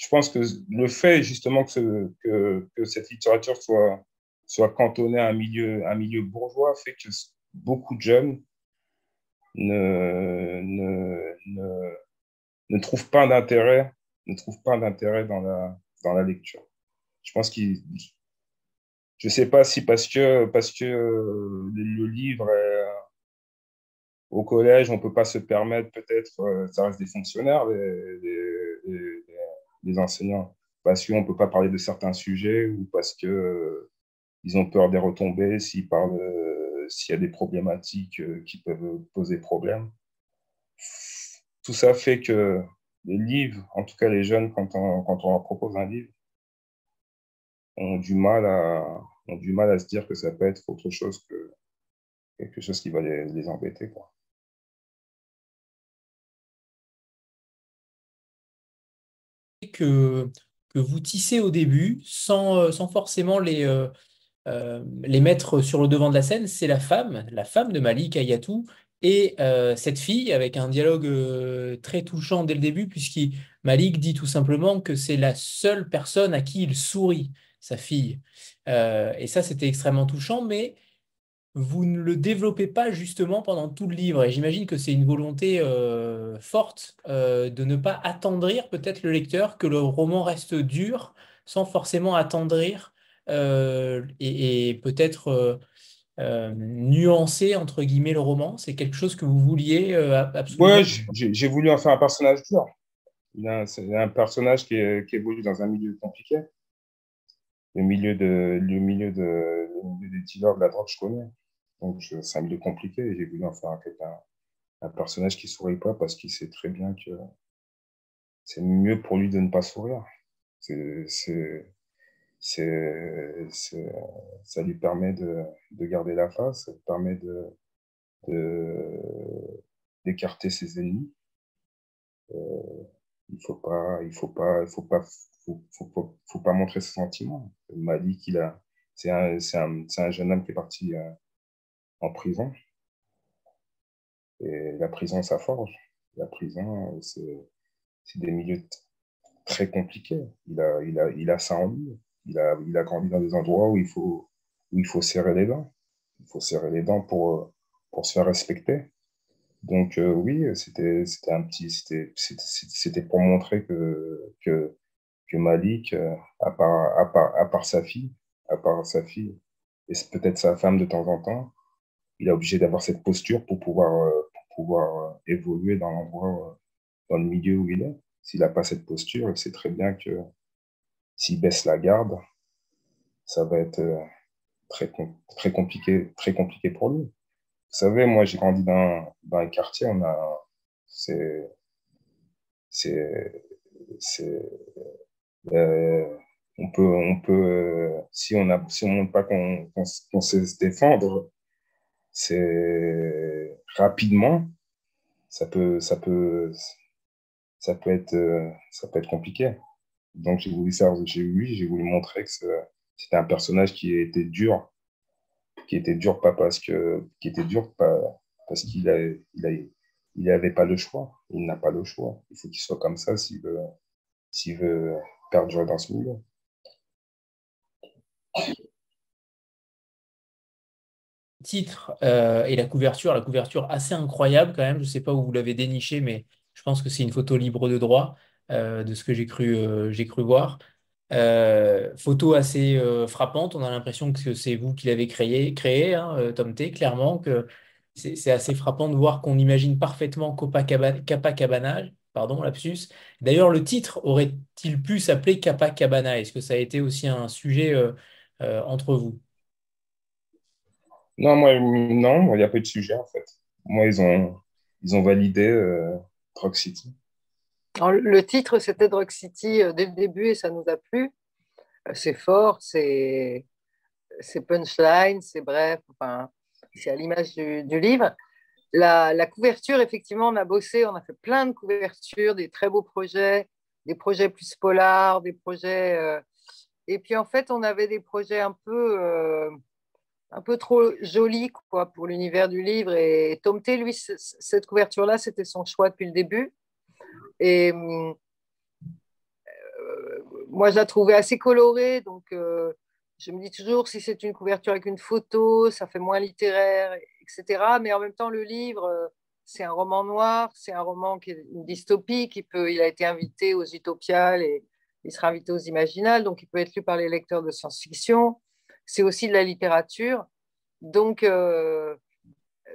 [SPEAKER 2] je pense que le fait justement que, que, cette littérature soit, soit cantonnée à un milieu, un milieu bourgeois fait que beaucoup de jeunes ne, ne, ne, ne trouvent pas d'intérêt ne trouvent pas d'intérêt dans la, dans la lecture. Je pense qu'il je sais pas si parce que parce que le livre est, au collège, on peut pas se permettre peut-être, euh, ça reste des fonctionnaires, les enseignants parce qu'on ne peut pas parler de certains sujets ou parce qu'ils euh, ont peur des retombées euh, s'il y a des problématiques euh, qui peuvent poser problème. Tout ça fait que les livres, en tout cas les jeunes, quand on, quand on leur propose un livre, ont du mal à, ont du mal à se dire que ça peut être autre chose que quelque chose qui va les, les embêter. Quoi.
[SPEAKER 1] que, que vous tissez au début sans, euh, sans forcément les, euh, euh, les mettre sur le devant de la scène, c'est la femme, la femme de Malik Ayatou, et cette fille avec un dialogue très touchant dès le début, puisqu'il Malik dit tout simplement que c'est la seule personne à qui il sourit, sa fille. et ça, c'était extrêmement touchant, mais vous ne le développez pas justement pendant tout le livre. Et j'imagine que c'est une volonté euh, forte euh, de ne pas attendrir peut-être le lecteur, que le roman reste dur, sans forcément attendrir euh, et, peut-être nuancer entre guillemets le roman? C'est quelque chose que vous vouliez absolument?
[SPEAKER 2] Oui, j'ai voulu en faire un personnage dur. C'est un personnage qui, qui, évolue dans un milieu compliqué. Le milieu, de, le milieu, de, le milieu des dealers de la drogue, je connais. Donc, c'est un milieu compliqué et j'ai voulu en faire un, un personnage qui sourit pas parce qu'il sait très bien que c'est mieux pour lui de ne pas sourire. C'est, c'est, ça lui permet de, de, garder la face, ça lui permet de, d'écarter ses ennemis. Euh, il faut pas, il faut pas, il faut pas, faut, faut, faut, pas montrer ses sentiments. Il a, c'est un, un, un, jeune homme qui est parti euh, en prison. Et la prison, ça forge. La prison, c'est des milieux très compliqués. Il a, il a, il a ça en lui. Il a, grandi dans des endroits où il faut, où il faut serrer les dents. Il faut serrer les dents pour, pour se faire respecter. Donc euh, oui, c'était un petit c'était pour montrer que que que Malik euh, à part à part à part sa fille, à part sa fille et peut-être sa femme de temps en temps, il est obligé d'avoir cette posture pour pouvoir, euh, pour pouvoir évoluer dans l'endroit, dans le milieu où il est. S'il n'a pas cette posture, il sait très bien que s'il baisse la garde, ça va être très, très, compliqué, très compliqué pour lui. Vous savez, moi, j'ai grandi dans, dans un quartier, on a, c'est, c'est, euh, on peut, on peut, euh, si on a, si on montre pas qu'on, qu'on, sait se défendre, c'est rapidement, ça peut, ça peut, ça peut être, euh, ça peut être compliqué. Donc j'ai voulu faire, j'ai oui, j'ai voulu montrer que c'était un personnage qui était dur, qui était dur pas parce que, qui était dur pas parce qu'il a, il a, il n'avait pas le choix. Il n'a pas le choix. Il faut qu'il soit comme ça s'il veut, s'il veut perdurer dans ce milieu.
[SPEAKER 1] Titre euh, et la couverture, la couverture assez incroyable quand même. Je ne sais pas où vous l'avez déniché, mais je pense que c'est une photo libre de droit de ce que j'ai cru, euh, voir. photo assez frappante. On a l'impression que c'est vous qui l'avez créé, créé hein, Tom T, clairement, que c'est assez frappant de voir qu'on imagine parfaitement Copacabana, pardon, lapsus. D'ailleurs, le titre aurait-il pu s'appeler Capacabana Est-ce que ça a été aussi un sujet euh, euh, entre vous?
[SPEAKER 2] Non, moi, non, il n'y a pas eu de sujet en fait. Moi, ils ont, ils ont validé euh, City.
[SPEAKER 3] Le titre, c'était Drug City dès le début et ça nous a plu. C'est fort, c'est punchline, c'est bref. Enfin, c'est à l'image du, livre. La, couverture, effectivement, on a bossé, on a fait plein de couvertures, des très beaux projets, des projets plus polars, des projets. Euh, et puis en fait, on avait des projets un peu, euh, un peu trop jolis quoi, pour l'univers du livre. Et Tom T, lui, cette couverture-là, c'était son choix depuis le début. Et euh, moi, je la trouvais assez colorée, donc je me dis toujours, si c'est une couverture avec une photo, ça fait moins littéraire, etc. Mais en même temps, le livre, euh, c'est un roman noir, c'est un roman qui est une dystopie, peut, il a été invité aux utopiales et il sera invité aux imaginales, donc il peut être lu par les lecteurs de science-fiction. C'est aussi de la littérature. Donc, euh,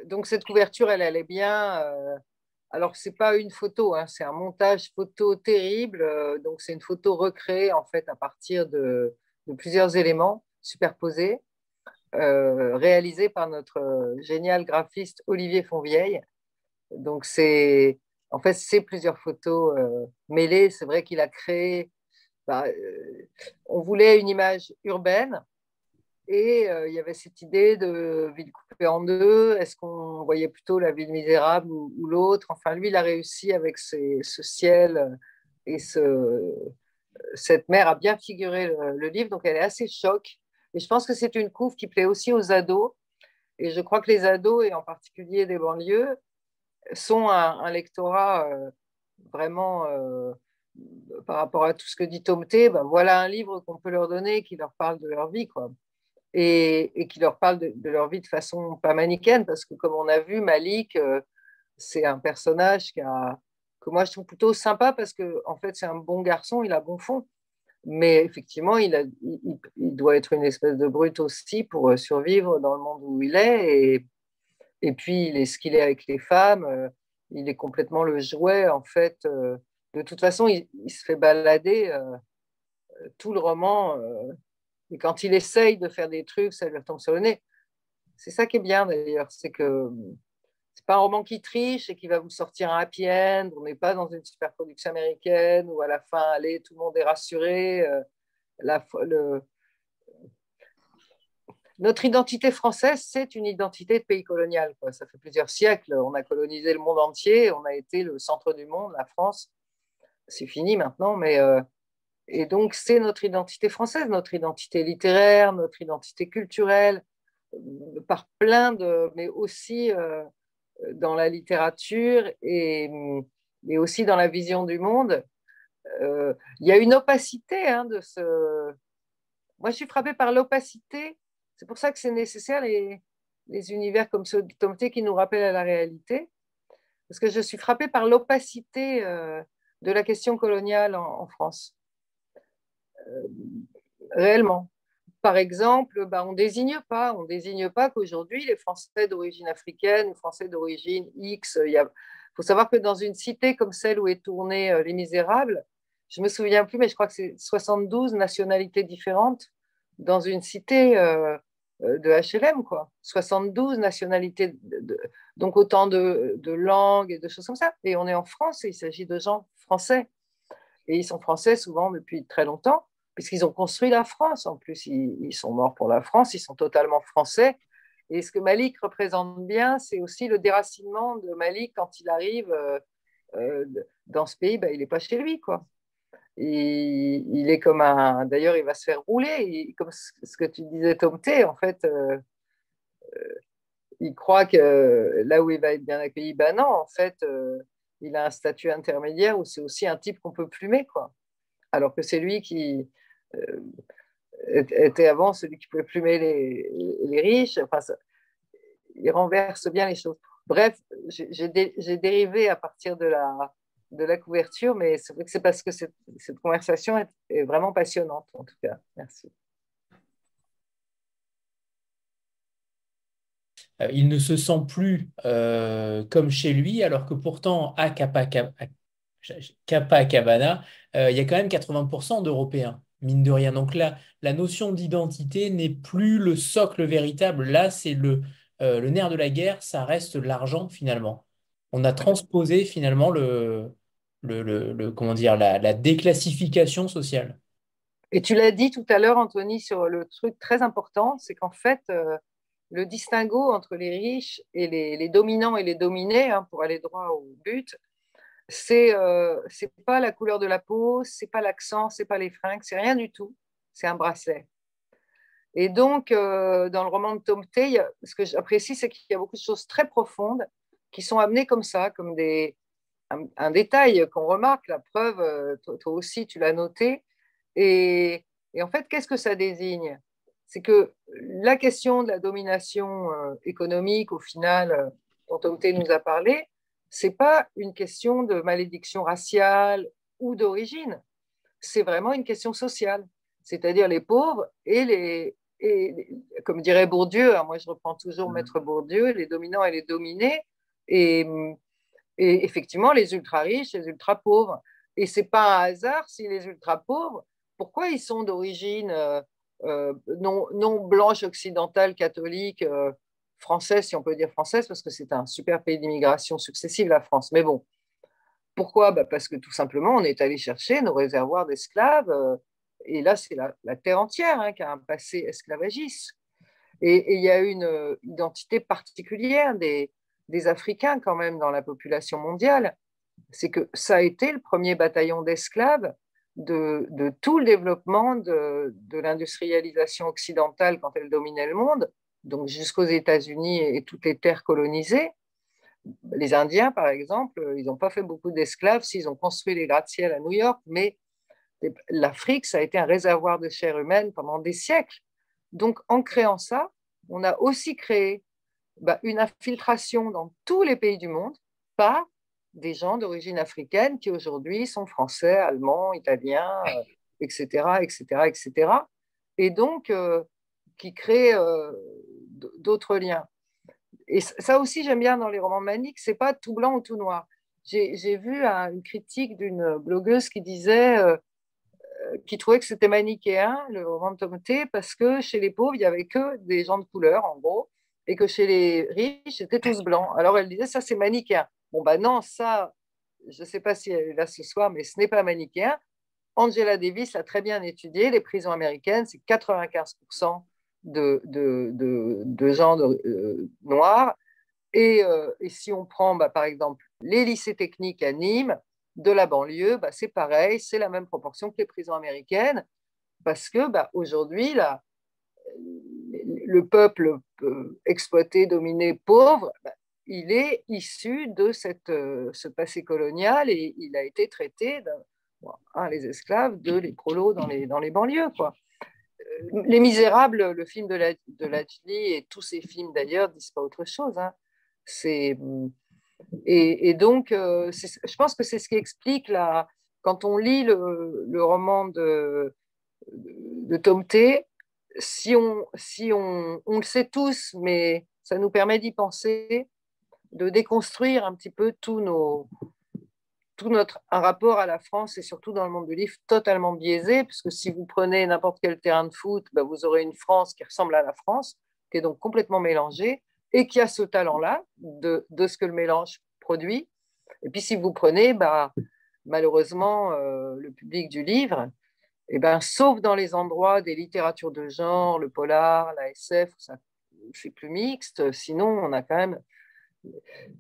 [SPEAKER 3] donc cette couverture, elle allait bien. Euh, alors, ce n'est pas une photo, hein, c'est un montage photo terrible. donc, c'est une photo recréée en fait à partir de, de plusieurs éléments superposés, euh, réalisés par notre euh, génial graphiste Olivier Fonvieille. Donc, c'est en fait, c'est plusieurs photos euh, mêlées. C'est vrai qu'il a créé. Bah, on voulait une image urbaine et il y avait cette idée de ville coupée en deux. Est-ce qu'on voyait plutôt la ville misérable ou, l'autre? Enfin, lui, il a réussi avec ce ciel et ce, cette mère a bien figuré le, livre, donc elle est assez choc. Et je pense que c'est une couve qui plaît aussi aux ados. Et je crois que les ados, et en particulier des banlieues, sont un, lectorat euh, vraiment, euh, par rapport à tout ce que dit Tom ben voilà un livre qu'on peut leur donner qui leur parle de leur vie. Quoi. Et, qui leur parle de, leur vie de façon pas manichéenne, parce que comme on a vu, Malik, euh, c'est un personnage qui a, que moi je trouve plutôt sympa parce que en fait c'est un bon garçon, il a bon fond. Mais effectivement, il, doit être une espèce de brute aussi pour euh, survivre dans le monde où il est. Et, puis, il est ce qu'il est avec les femmes. Euh, il est complètement le jouet, en fait. De toute façon, il, se fait balader tout le roman. Et quand il essaye de faire des trucs, ça lui retombe sur le nez. C'est ça qui est bien, d'ailleurs. C'est que pas un roman qui triche et qui va vous sortir un happy end. On n'est pas dans une super production américaine où à la fin, allez, tout le monde est rassuré. Euh. Notre identité française, c'est une identité de pays colonial. Ça fait plusieurs siècles, on a colonisé le monde entier, on a été le centre du monde, la France. C'est fini maintenant, mais euh, et donc c'est notre identité française, notre identité littéraire, notre identité culturelle, euh, par plein de, mais aussi dans la littérature et, et, aussi dans la vision du monde. Euh, il y a une opacité hein, de ce. Moi, je suis frappée par l'opacité. C'est pour ça que c'est nécessaire les, les, univers comme ceux de Tomté qui nous rappellent à la réalité. Parce que je suis frappée par l'opacité euh, de la question coloniale en, France. Euh, réellement par exemple, bah, on ne désigne pas, on désigne pas qu'aujourd'hui, les Français d'origine africaine ou Français d'origine X, il faut savoir que dans une cité comme celle où est tournée euh, Les Misérables, je me souviens plus, mais je crois que c'est 72 nationalités différentes dans une cité euh, de HLM, quoi. 72 nationalités, donc autant de, langues et de choses comme ça. Et on est en France et il s'agit de gens français. Et ils sont français souvent depuis très longtemps, puisqu'ils ont construit la France. En plus, ils, sont morts pour la France, ils sont totalement français. Et ce que Malik représente bien, c'est aussi le déracinement de Malik quand il arrive euh, dans ce pays, ben, il n'est pas chez lui, quoi il, est comme un. D'ailleurs, il va se faire rouler. comme ce que tu disais, Tom T, en fait, euh, euh, il croit que là où il va être bien accueilli, ben non, en fait, euh, il a un statut intermédiaire où c'est aussi un type qu'on peut plumer, quoi. Alors que c'est lui qui était avant celui qui pouvait plumer les, riches. Enfin, il renverse bien les choses. Bref, j'ai dérivé à partir de la, couverture, mais c'est vrai que c'est parce que cette, conversation est, vraiment passionnante, en tout cas. Merci.
[SPEAKER 1] Euh, il ne se sent plus euh, comme chez lui, alors que pourtant, à Cabana, euh, il y a quand même 80% d'Européens, mine de rien. Donc là, la notion d'identité n'est plus le socle véritable. Là, c'est le, le nerf de la guerre, ça reste l'argent finalement. On a transposé finalement le, la, déclassification sociale.
[SPEAKER 3] Et tu l'as dit tout à l'heure, Anthony, sur le truc très important, c'est qu'en fait, euh, le distinguo entre les riches et les, dominants et les dominés, hein, pour aller droit au but, c'est euh, c'est pas la couleur de la peau, c'est pas l'accent, c'est pas les fringues, c'est rien du tout. C'est un bracelet. Et donc, euh, dans le roman de Tom Tay, ce que j'apprécie, c'est qu'il y a beaucoup de choses très profondes qui sont amenées comme ça, comme des, un, détail qu'on remarque, la preuve, euh, toi, aussi tu l'as noté. Et, en fait, qu'est-ce que ça désigne? C'est que la question de la domination économique, au final, dont Omté nous a parlé, c'est pas une question de malédiction raciale ou d'origine, c'est vraiment une question sociale. C'est-à-dire les pauvres et les, et, comme dirait Bourdieu, hein, moi je reprends toujours mmh. Maître Bourdieu, les dominants et les dominés. Et, et effectivement, les ultra-riches, les ultra-pauvres. Et ce n'est pas un hasard si les ultra-pauvres, pourquoi ils sont d'origine euh, euh, non, non, blanche, occidentale, catholique, euh, française, si on peut dire française, parce que c'est un super pays d'immigration successive, la France. Mais bon, pourquoi? Bah Parce que tout simplement, on est allé chercher nos réservoirs d'esclaves. et là, c'est la, terre entière hein, qui a un passé esclavagiste. Et il y a une identité particulière des Africains quand même dans la population mondiale, c'est que ça a été le premier bataillon d'esclaves de, tout le développement de, l'industrialisation occidentale quand elle dominait le monde, donc jusqu'aux États-Unis et, toutes les terres colonisées. Les Indiens, par exemple, ils n'ont pas fait beaucoup d'esclaves s'ils ont construit les gratte-ciels à New York, mais l'Afrique, ça a été un réservoir de chair humaine pendant des siècles. Donc, en créant ça, on a aussi créé bah, une infiltration dans tous les pays du monde par des gens d'origine africaine qui aujourd'hui sont français, allemands, italiens, etc., etc., etc. Et donc, euh, qui créent euh, d'autres liens. Et ça aussi, j'aime bien dans les romans maniques, c'est pas tout blanc ou tout noir. J'ai vu une critique d'une blogueuse qui disait, euh, qui trouvait que c'était manichéen, le roman de Tomoté, parce que chez les pauvres, il n'y avait que des gens de couleur, en gros, et que chez les riches, c'était tous blancs. Alors elle disait, ça c'est manichéen. Bon, ben non, ça, je ne sais pas si elle est là ce soir, mais ce n'est pas manichéen. Angela Davis l'a très bien étudié. Les prisons américaines, c'est 95% de, gens euh, noirs. Et, euh, et, si on prend, bah, par exemple, les lycées techniques à Nîmes, de la banlieue, bah, c'est pareil, c'est la même proportion que les prisons américaines, parce que bah, aujourd'hui, le peuple euh, exploité, dominé, pauvre, il est issu de ce passé colonial et il a été traité, les esclaves, de les prolos dans les, banlieues. Euh, les Misérables, le film de, la, de et tous ces films d'ailleurs disent pas autre chose. Hein. C'est, et, donc, je pense que c'est ce qui explique la, quand on lit le, le roman de, de Tom T, si on, si on, on, le sait tous, mais ça nous permet d'y penser, de déconstruire un petit peu tous nos, tout notre un rapport à la France et surtout dans le monde du livre totalement biaisé, puisque si vous prenez n'importe quel terrain de foot, ben, vous aurez une France qui ressemble à la France, qui est donc complètement mélangée et qui a ce talent-là de, de, ce que le mélange produit. Et puis si vous prenez, ben, malheureusement, euh, le public du livre, eh ben, sauf dans les endroits des littératures de genre, le polar, la SF, c'est plus mixte, sinon on a quand même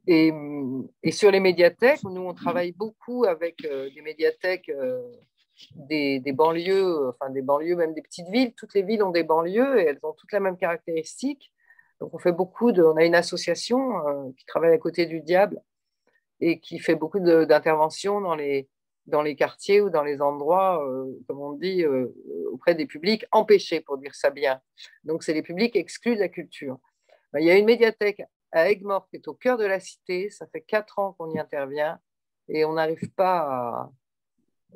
[SPEAKER 3] et, sur les médiathèques, nous, on travaille beaucoup avec euh, des médiathèques euh, des, banlieues, enfin des banlieues, même des petites villes. Toutes les villes ont des banlieues et elles ont toutes la même caractéristique. Donc, on fait beaucoup. On a une association euh, qui travaille à côté du diable et qui fait beaucoup d'interventions dans les, dans les quartiers ou dans les endroits, comme on dit, auprès des publics empêchés, pour dire ça bien. Donc, c'est les publics exclus de la culture. Ben, il y a une médiathèque à Aigues-Mortes, qui est au cœur de la cité. Ça fait quatre ans qu'on y intervient et on n'arrive pas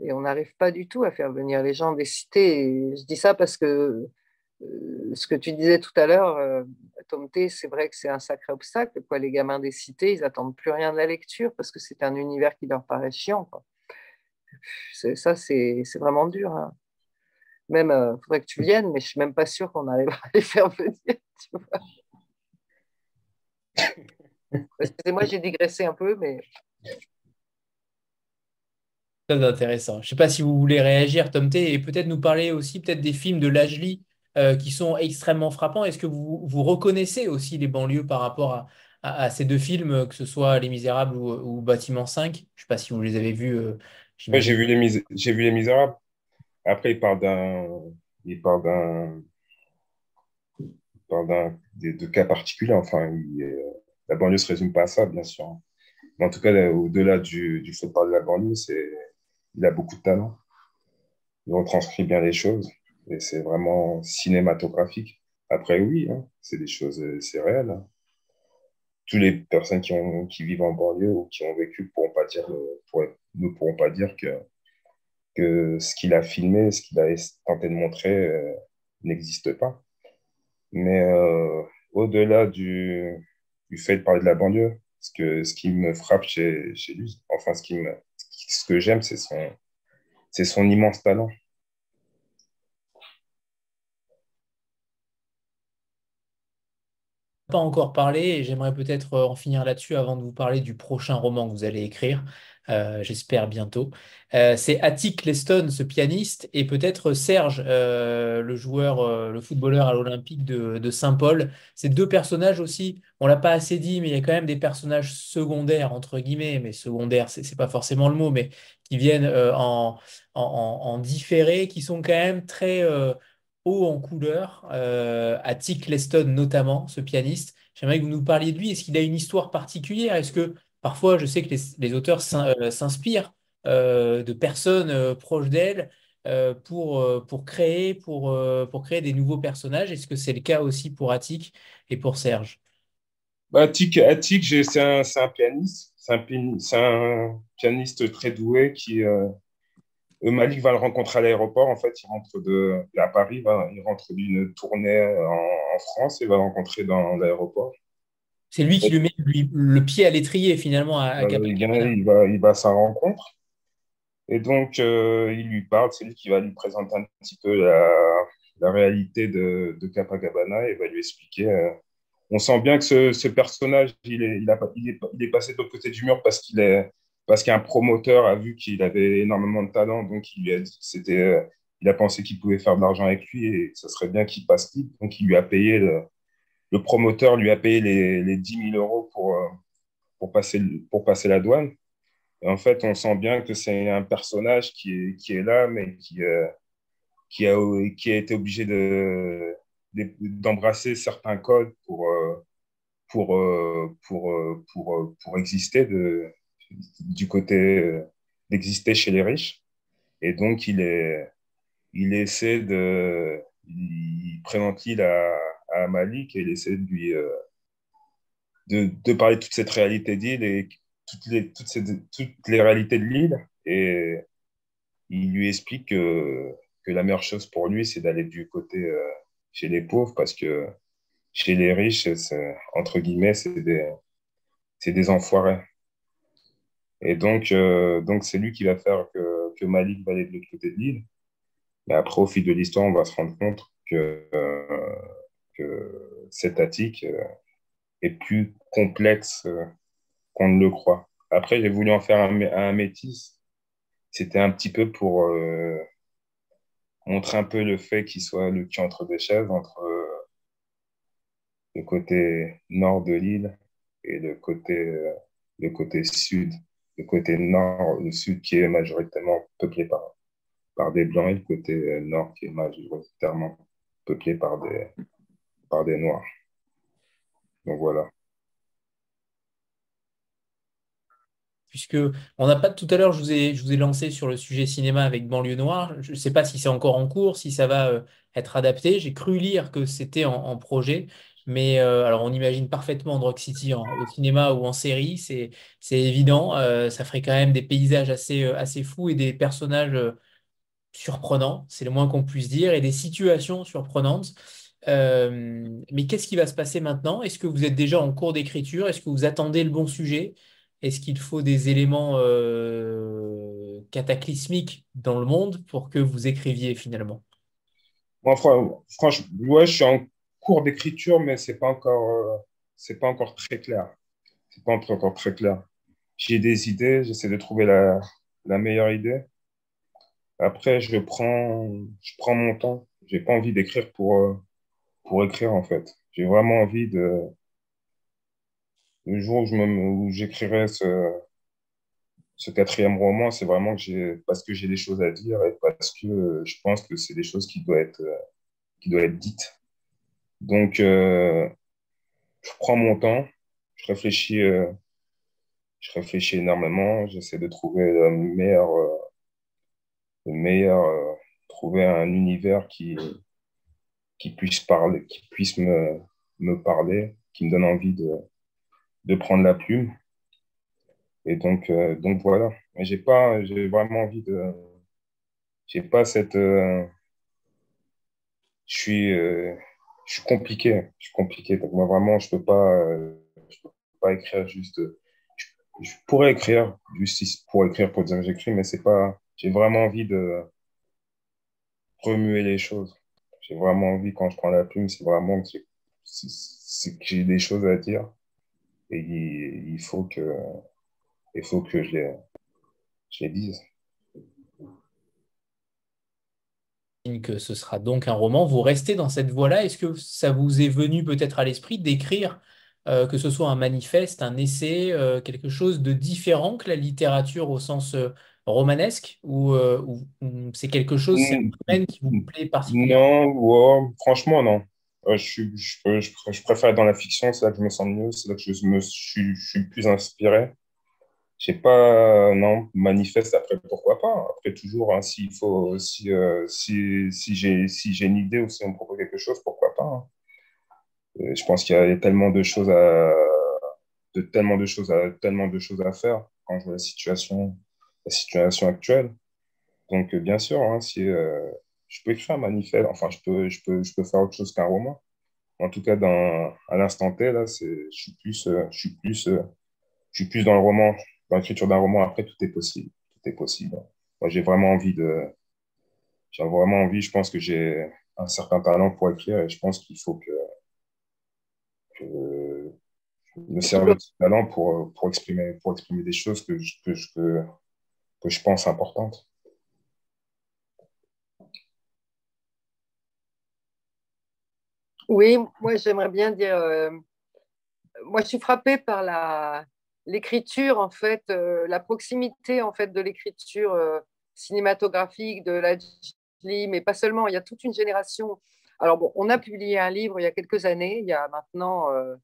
[SPEAKER 3] et on n'arrive pas du tout à faire venir les gens des cités. je dis ça parce que euh, ce que tu disais tout à l'heure, euh, Tom T, c'est vrai que c'est un sacré obstacle. Les gamins des cités, ils n'attendent plus rien de la lecture parce que c'est un univers qui leur paraît chiant. Ça, c'est vraiment dur. Hein. Même, il euh, faudrait que tu viennes, mais je ne suis même pas sûre qu'on arrivera à les faire venir. Excusez-moi, j'ai digressé un peu, mais.
[SPEAKER 1] Très intéressant. Je ne sais pas si vous voulez réagir, Tom T, et peut-être nous parler aussi peut-être des films de Lajli euh, qui sont extrêmement frappants. Est-ce que vous, vous reconnaissez aussi les banlieues par rapport à, ces deux films, que ce soit Les Misérables ou, Bâtiment 5 Je ne sais pas si vous les avez vus. Euh,
[SPEAKER 2] j'ai vu, les j'ai vu Les Misérables. Après, il parle d'un, dans de, cas particuliers. Enfin, la banlieue ne se résume pas à ça, bien sûr. Mais en tout cas, au-delà du, du fait de parler de la banlieue, il a beaucoup de talent. Il retranscrit bien les choses et c'est vraiment cinématographique. Après, oui, hein, c'est des choses, c'est réel. Hein. Toutes les personnes qui, ont, qui vivent en banlieue ou qui ont vécu pourront pas dire, ne pourront pas dire que, que ce qu'il a filmé, ce qu'il a tenté de montrer euh, n'existe pas. Mais euh, au-delà du, du, fait de parler de la banlieue, ce, que, ce qui me frappe chez, chez lui, enfin, ce, que j'aime, c'est son, c'est son immense talent.
[SPEAKER 1] Pas encore parlé et j'aimerais peut-être en finir là-dessus avant de vous parler du prochain roman que vous allez écrire. Euh, j'espère bientôt. Euh, c'est Attic Leston, ce pianiste, et peut-être Serge, euh, le joueur, le footballeur à l'Olympique de, Saint-Paul. Ces deux personnages aussi, on l'a pas assez dit, mais il y a quand même des personnages secondaires, entre guillemets, mais secondaires, c'est pas forcément le mot, mais qui viennent en, en, différé, qui sont quand même très en couleur. Attic Leston notamment, ce pianiste. J'aimerais que vous nous parliez de lui. Est-ce qu'il a une histoire particulière? Est-ce que Parfois, je sais que les, auteurs euh, s'inspirent euh, de personnes euh, proches d'elles pour, pour, créer, pour, pour créer des nouveaux personnages? Est-ce que c'est le cas aussi pour Attic et pour Serge?
[SPEAKER 2] Bah, Attic, c'est un, un, pianiste. C'est un, pianiste très doué qui. Malik va le rencontrer à l'aéroport. En fait, il rentre de, à Paris, il rentre d'une tournée en, en, France et va le rencontrer dans l'aéroport.
[SPEAKER 1] C'est lui qui lui met le pied à l'étrier finalement à,
[SPEAKER 2] il, va, il va à sa rencontre. Et donc, euh, il lui parle, c'est lui qui va lui présenter un petit peu la, la réalité de, de Capacabana et va lui expliquer. Euh, on sent bien que ce, ce personnage, il est, il, a, il, est, il est passé de l'autre côté du mur parce qu'il est parce qu'un promoteur a vu qu'il avait énormément de talent, donc il lui a c'était, euh, il a pensé qu'il pouvait faire de l'argent avec lui et ça serait bien qu'il passe libre, donc il lui a payé le, promoteur lui a payé les, les 10 000 euros pour, euh, pour, passer, pour passer la douane. En fait, on sent bien que c'est un personnage qui est, qui est là, mais qui, euh, qui, a, qui a été obligé de, d'embrasser certains codes pour, pour, pour, pour, pour, exister du côté d'exister chez les riches. Et donc, il, est, il essaie de. Il présente l'île à, à Malik et il essaie de lui euh, de, de, parler de toute cette réalité d'île et toutes les, toutes, toutes les réalités de l'île. Et il lui explique que, que la meilleure chose pour lui, c'est d'aller du côté euh, chez les pauvres parce que chez les riches, entre guillemets, c'est des, des enfoirés. Et donc, euh, donc c'est lui qui va faire que, que Malik va aller de l'autre côté de l'île. Mais après, au fil de l'histoire, on va se rendre compte que, euh, que cet attique euh, est plus complexe qu'on ne le croit. Après, j'ai voulu en faire un, un métis. C'était un petit peu pour montrer un peu le fait qu'il soit le cul entre deux chaises, entre le côté nord de l'île et le côté, le côté sud le côté nord, le sud qui est majoritairement peuplé par, par des blancs et le côté euh, nord qui est majoritairement peuplé par des, par des noirs. Donc voilà.
[SPEAKER 1] Puisque on n'a pas tout à l'heure, je vous ai, je vous ai lancé sur le sujet cinéma avec Banlieue Noire. Je ne sais pas si c'est encore en cours, si ça va euh, être adapté. J'ai cru lire que c'était en, projet. Mais euh, alors, on imagine parfaitement Drug City au cinéma ou en série, c'est évident. Euh, ça ferait quand même des paysages assez, euh, assez fous et des personnages surprenants, c'est le moins qu'on puisse dire, et des situations surprenantes. mais qu'est-ce qui va se passer maintenant? Est-ce que vous êtes déjà en cours d'écriture? Est-ce que vous attendez le bon sujet? Est-ce qu'il faut des éléments cataclysmiques dans le monde pour que vous écriviez finalement?
[SPEAKER 2] Franchement, ouais, je suis en cours d'écriture, mais c'est pas encore, euh, c'est pas encore très clair. C'est pas encore très clair. J'ai des idées, j'essaie de trouver la, la, meilleure idée. Après, je prends, je prends mon temps. J'ai pas envie d'écrire pour, euh, pour écrire, en fait. J'ai vraiment envie de, le jour où j'écrirai ce, ce quatrième roman, c'est vraiment que j'ai, parce que j'ai des choses à dire et parce que je pense que c'est des choses qui doivent être, qui doivent être dites. Donc, euh, je prends mon temps, je réfléchis, euh, je réfléchis énormément, j'essaie de trouver le meilleur, euh, le meilleur trouver un univers qui, qui puisse parler, qui puisse me, me parler, qui me donne envie de, de prendre la plume. Et donc, donc voilà. J'ai pas, j'ai vraiment envie de, j'ai pas cette, je suis, je suis compliqué. Je suis compliqué. Donc, moi, vraiment, je peux pas, euh, peux pas écrire juste. Je, pourrais écrire juste pour écrire, pour dire que j'écris, mais c'est pas. J'ai vraiment envie de remuer les choses. J'ai vraiment envie, quand je prends la plume, c'est vraiment que j'ai des choses à dire. Et il, faut que, il faut que je les, je les dise.
[SPEAKER 1] Que ce sera donc un roman. Vous restez dans cette voie-là. Est-ce que ça vous est venu peut-être à l'esprit d'écrire, euh, que ce soit un manifeste, un essai, euh, quelque chose de différent que la littérature au sens euh, romanesque ou, c'est quelque chose, c'est un mm. domaine qui vous plaît particulièrement?
[SPEAKER 2] Non, franchement, non. Je, je, je, préfère être dans la fiction, c'est là que je me sens mieux, c'est là que je, me, suis, je suis plus inspiré. Je sais pas, non, manifeste après, pourquoi pas? Après, toujours, hein, s'il faut, si, euh, si, si j'ai si une idée ou si on me propose quelque chose, pourquoi pas. Hein. je pense qu'il y, a tellement de choses à, de, tellement de choses à, tellement de choses à faire quand je vois la situation, la situation actuelle. Donc, bien sûr, hein, si, euh, je peux écrire un manifeste, enfin, je peux, je peux, je peux faire autre chose qu'un roman. En tout cas, dans, à l'instant T, là, je suis plus, euh, je suis plus, je suis plus dans le roman dans l'écriture d'un roman, après, tout est possible. Tout est possible. Moi, j'ai vraiment envie de. J'ai vraiment envie, je pense que j'ai un certain talent pour écrire et je pense qu'il faut que, que je me serve de ce talent pour, pour, exprimer, pour exprimer des choses que je, que, que je pense importantes.
[SPEAKER 3] Oui, moi j'aimerais bien dire, euh, moi je suis frappée par la, l'écriture, en fait, euh, la proximité en fait de l'écriture euh, cinématographique de la mais pas seulement. Il y a toute une génération. Alors bon, on a publié un livre il y a quelques années, il y a maintenant, euh,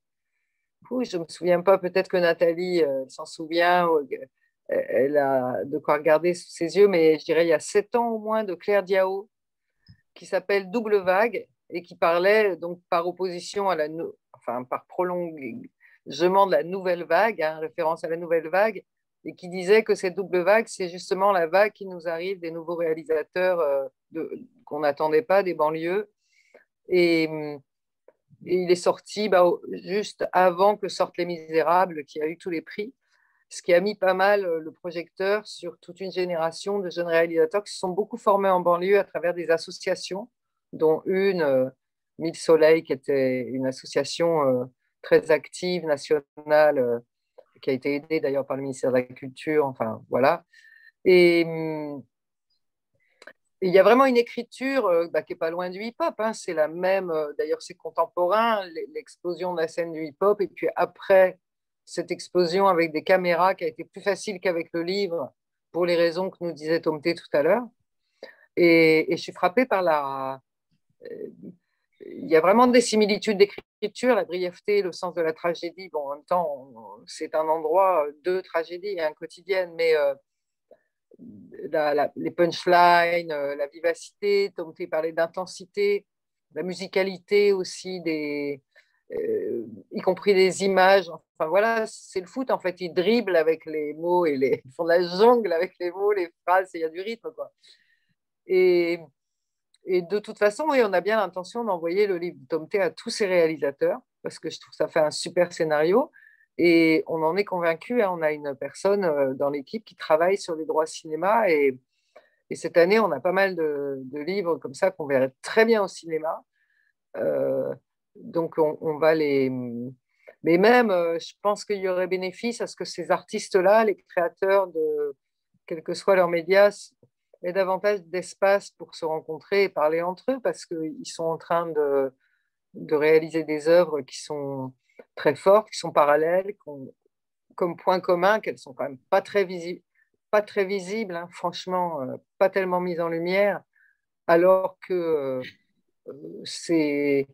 [SPEAKER 3] je ne me souviens pas, peut-être que Nathalie s'en souvient, elle a de quoi regarder sous ses yeux, mais je dirais il y a sept ans au moins de Claire Diao, qui s'appelle Double Vague et qui parlait donc par opposition à la, enfin par prolongation de la nouvelle vague, hein, référence à la nouvelle vague, et qui disait que cette double vague, c'est justement la vague qui nous arrive des nouveaux réalisateurs euh, qu'on n'attendait pas, des banlieues. Et, il est sorti bah, juste avant que sortent Les Misérables, qui a eu tous les prix. ce qui a mis pas mal le projecteur sur toute une génération de jeunes réalisateurs qui se sont beaucoup formés en banlieue à travers des associations, dont une, Mille Soleil, qui était une association très active, nationale, qui a été aidée d'ailleurs par le ministère de la Culture, enfin voilà. Et hum, il y a vraiment une écriture euh, bah, qui n'est pas loin du hip-hop. Hein. C'est la même, euh, d'ailleurs, c'est contemporain, l'explosion de la scène du hip-hop. Et puis après cette explosion avec des caméras qui a été plus facile qu'avec le livre, pour les raisons que nous disait Tomté tout à l'heure. Et, je suis frappée par la. Euh, il y a vraiment des similitudes d'écriture, la brièveté, le sens de la tragédie. Bon, en même temps, c'est un endroit de tragédie et un quotidien, mais les punchlines, euh, la vivacité, Tom T parlait d'intensité, la musicalité aussi, euh, y compris des images. Enfin voilà, c'est le foot en fait, ils dribblent avec les mots et ils font de la jungle avec les mots, les phrases, il y a du rythme quoi. Et, et de toute façon, oui, on a bien l'intention d'envoyer le livre de Tom T à tous ses réalisateurs parce que je trouve que ça fait un super scénario. Et on en est convaincu, hein, on a une personne euh, dans l'équipe qui travaille sur les droits cinéma et, cette année, on a pas mal de, livres comme ça qu'on verrait très bien au cinéma. Euh, donc, on, va les. Mais même, euh, je pense qu'il y aurait bénéfice à ce que ces artistes-là, les créateurs de quels que soient leurs médias, davantage d'espace pour se rencontrer et parler entre eux parce qu'ils sont en train de, de réaliser des œuvres qui sont très fortes, qui sont parallèles, qui comme point commun qu'elles sont quand même pas très visibles, pas très visibles, hein, franchement, euh, pas tellement mises en lumière, alors que euh, c'est,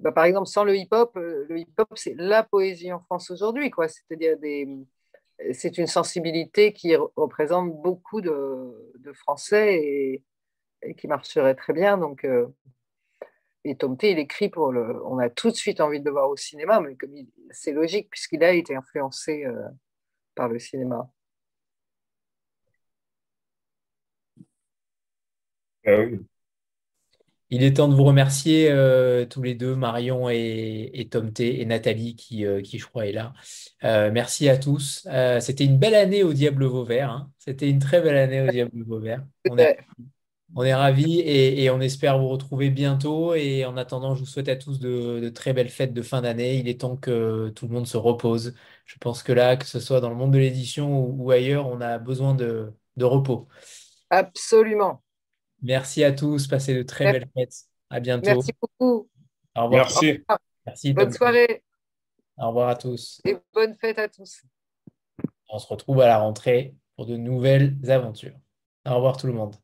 [SPEAKER 3] bah, par exemple, sans le hip-hop, euh, le hip-hop c'est la poésie en France aujourd'hui, quoi. C'est-à-dire des, c'est une sensibilité qui représente beaucoup de, Français et, qui marcherait très bien. Donc, et Tom il écrit pour le. On a tout de suite envie de le voir au cinéma, mais c'est logique puisqu'il a été influencé euh, par le cinéma.
[SPEAKER 2] Ah.
[SPEAKER 1] Il est temps de vous remercier euh, tous les deux, Marion et, Tom T et Nathalie qui, euh, qui, je crois, est là. merci à tous. C'était une belle année au Diable Vauvert. Hein. C'était une très belle année au Diable Vauvert. On a, on est ravis et, on espère vous retrouver bientôt. Et en attendant, je vous souhaite à tous de, très belles fêtes de fin d'année. Il est temps que tout le monde se repose. Je pense que là, que ce soit dans le monde de l'édition ou, ailleurs, on a besoin de, repos.
[SPEAKER 3] Absolument.
[SPEAKER 1] Merci à tous. Passez de très belles fêtes. À bientôt.
[SPEAKER 3] Merci beaucoup.
[SPEAKER 2] Au revoir. Merci.
[SPEAKER 1] Merci.
[SPEAKER 3] Bonne soirée.
[SPEAKER 1] Au revoir à tous.
[SPEAKER 3] Et bonne fête à tous.
[SPEAKER 1] On se retrouve à la rentrée pour de nouvelles aventures. Au revoir tout le monde.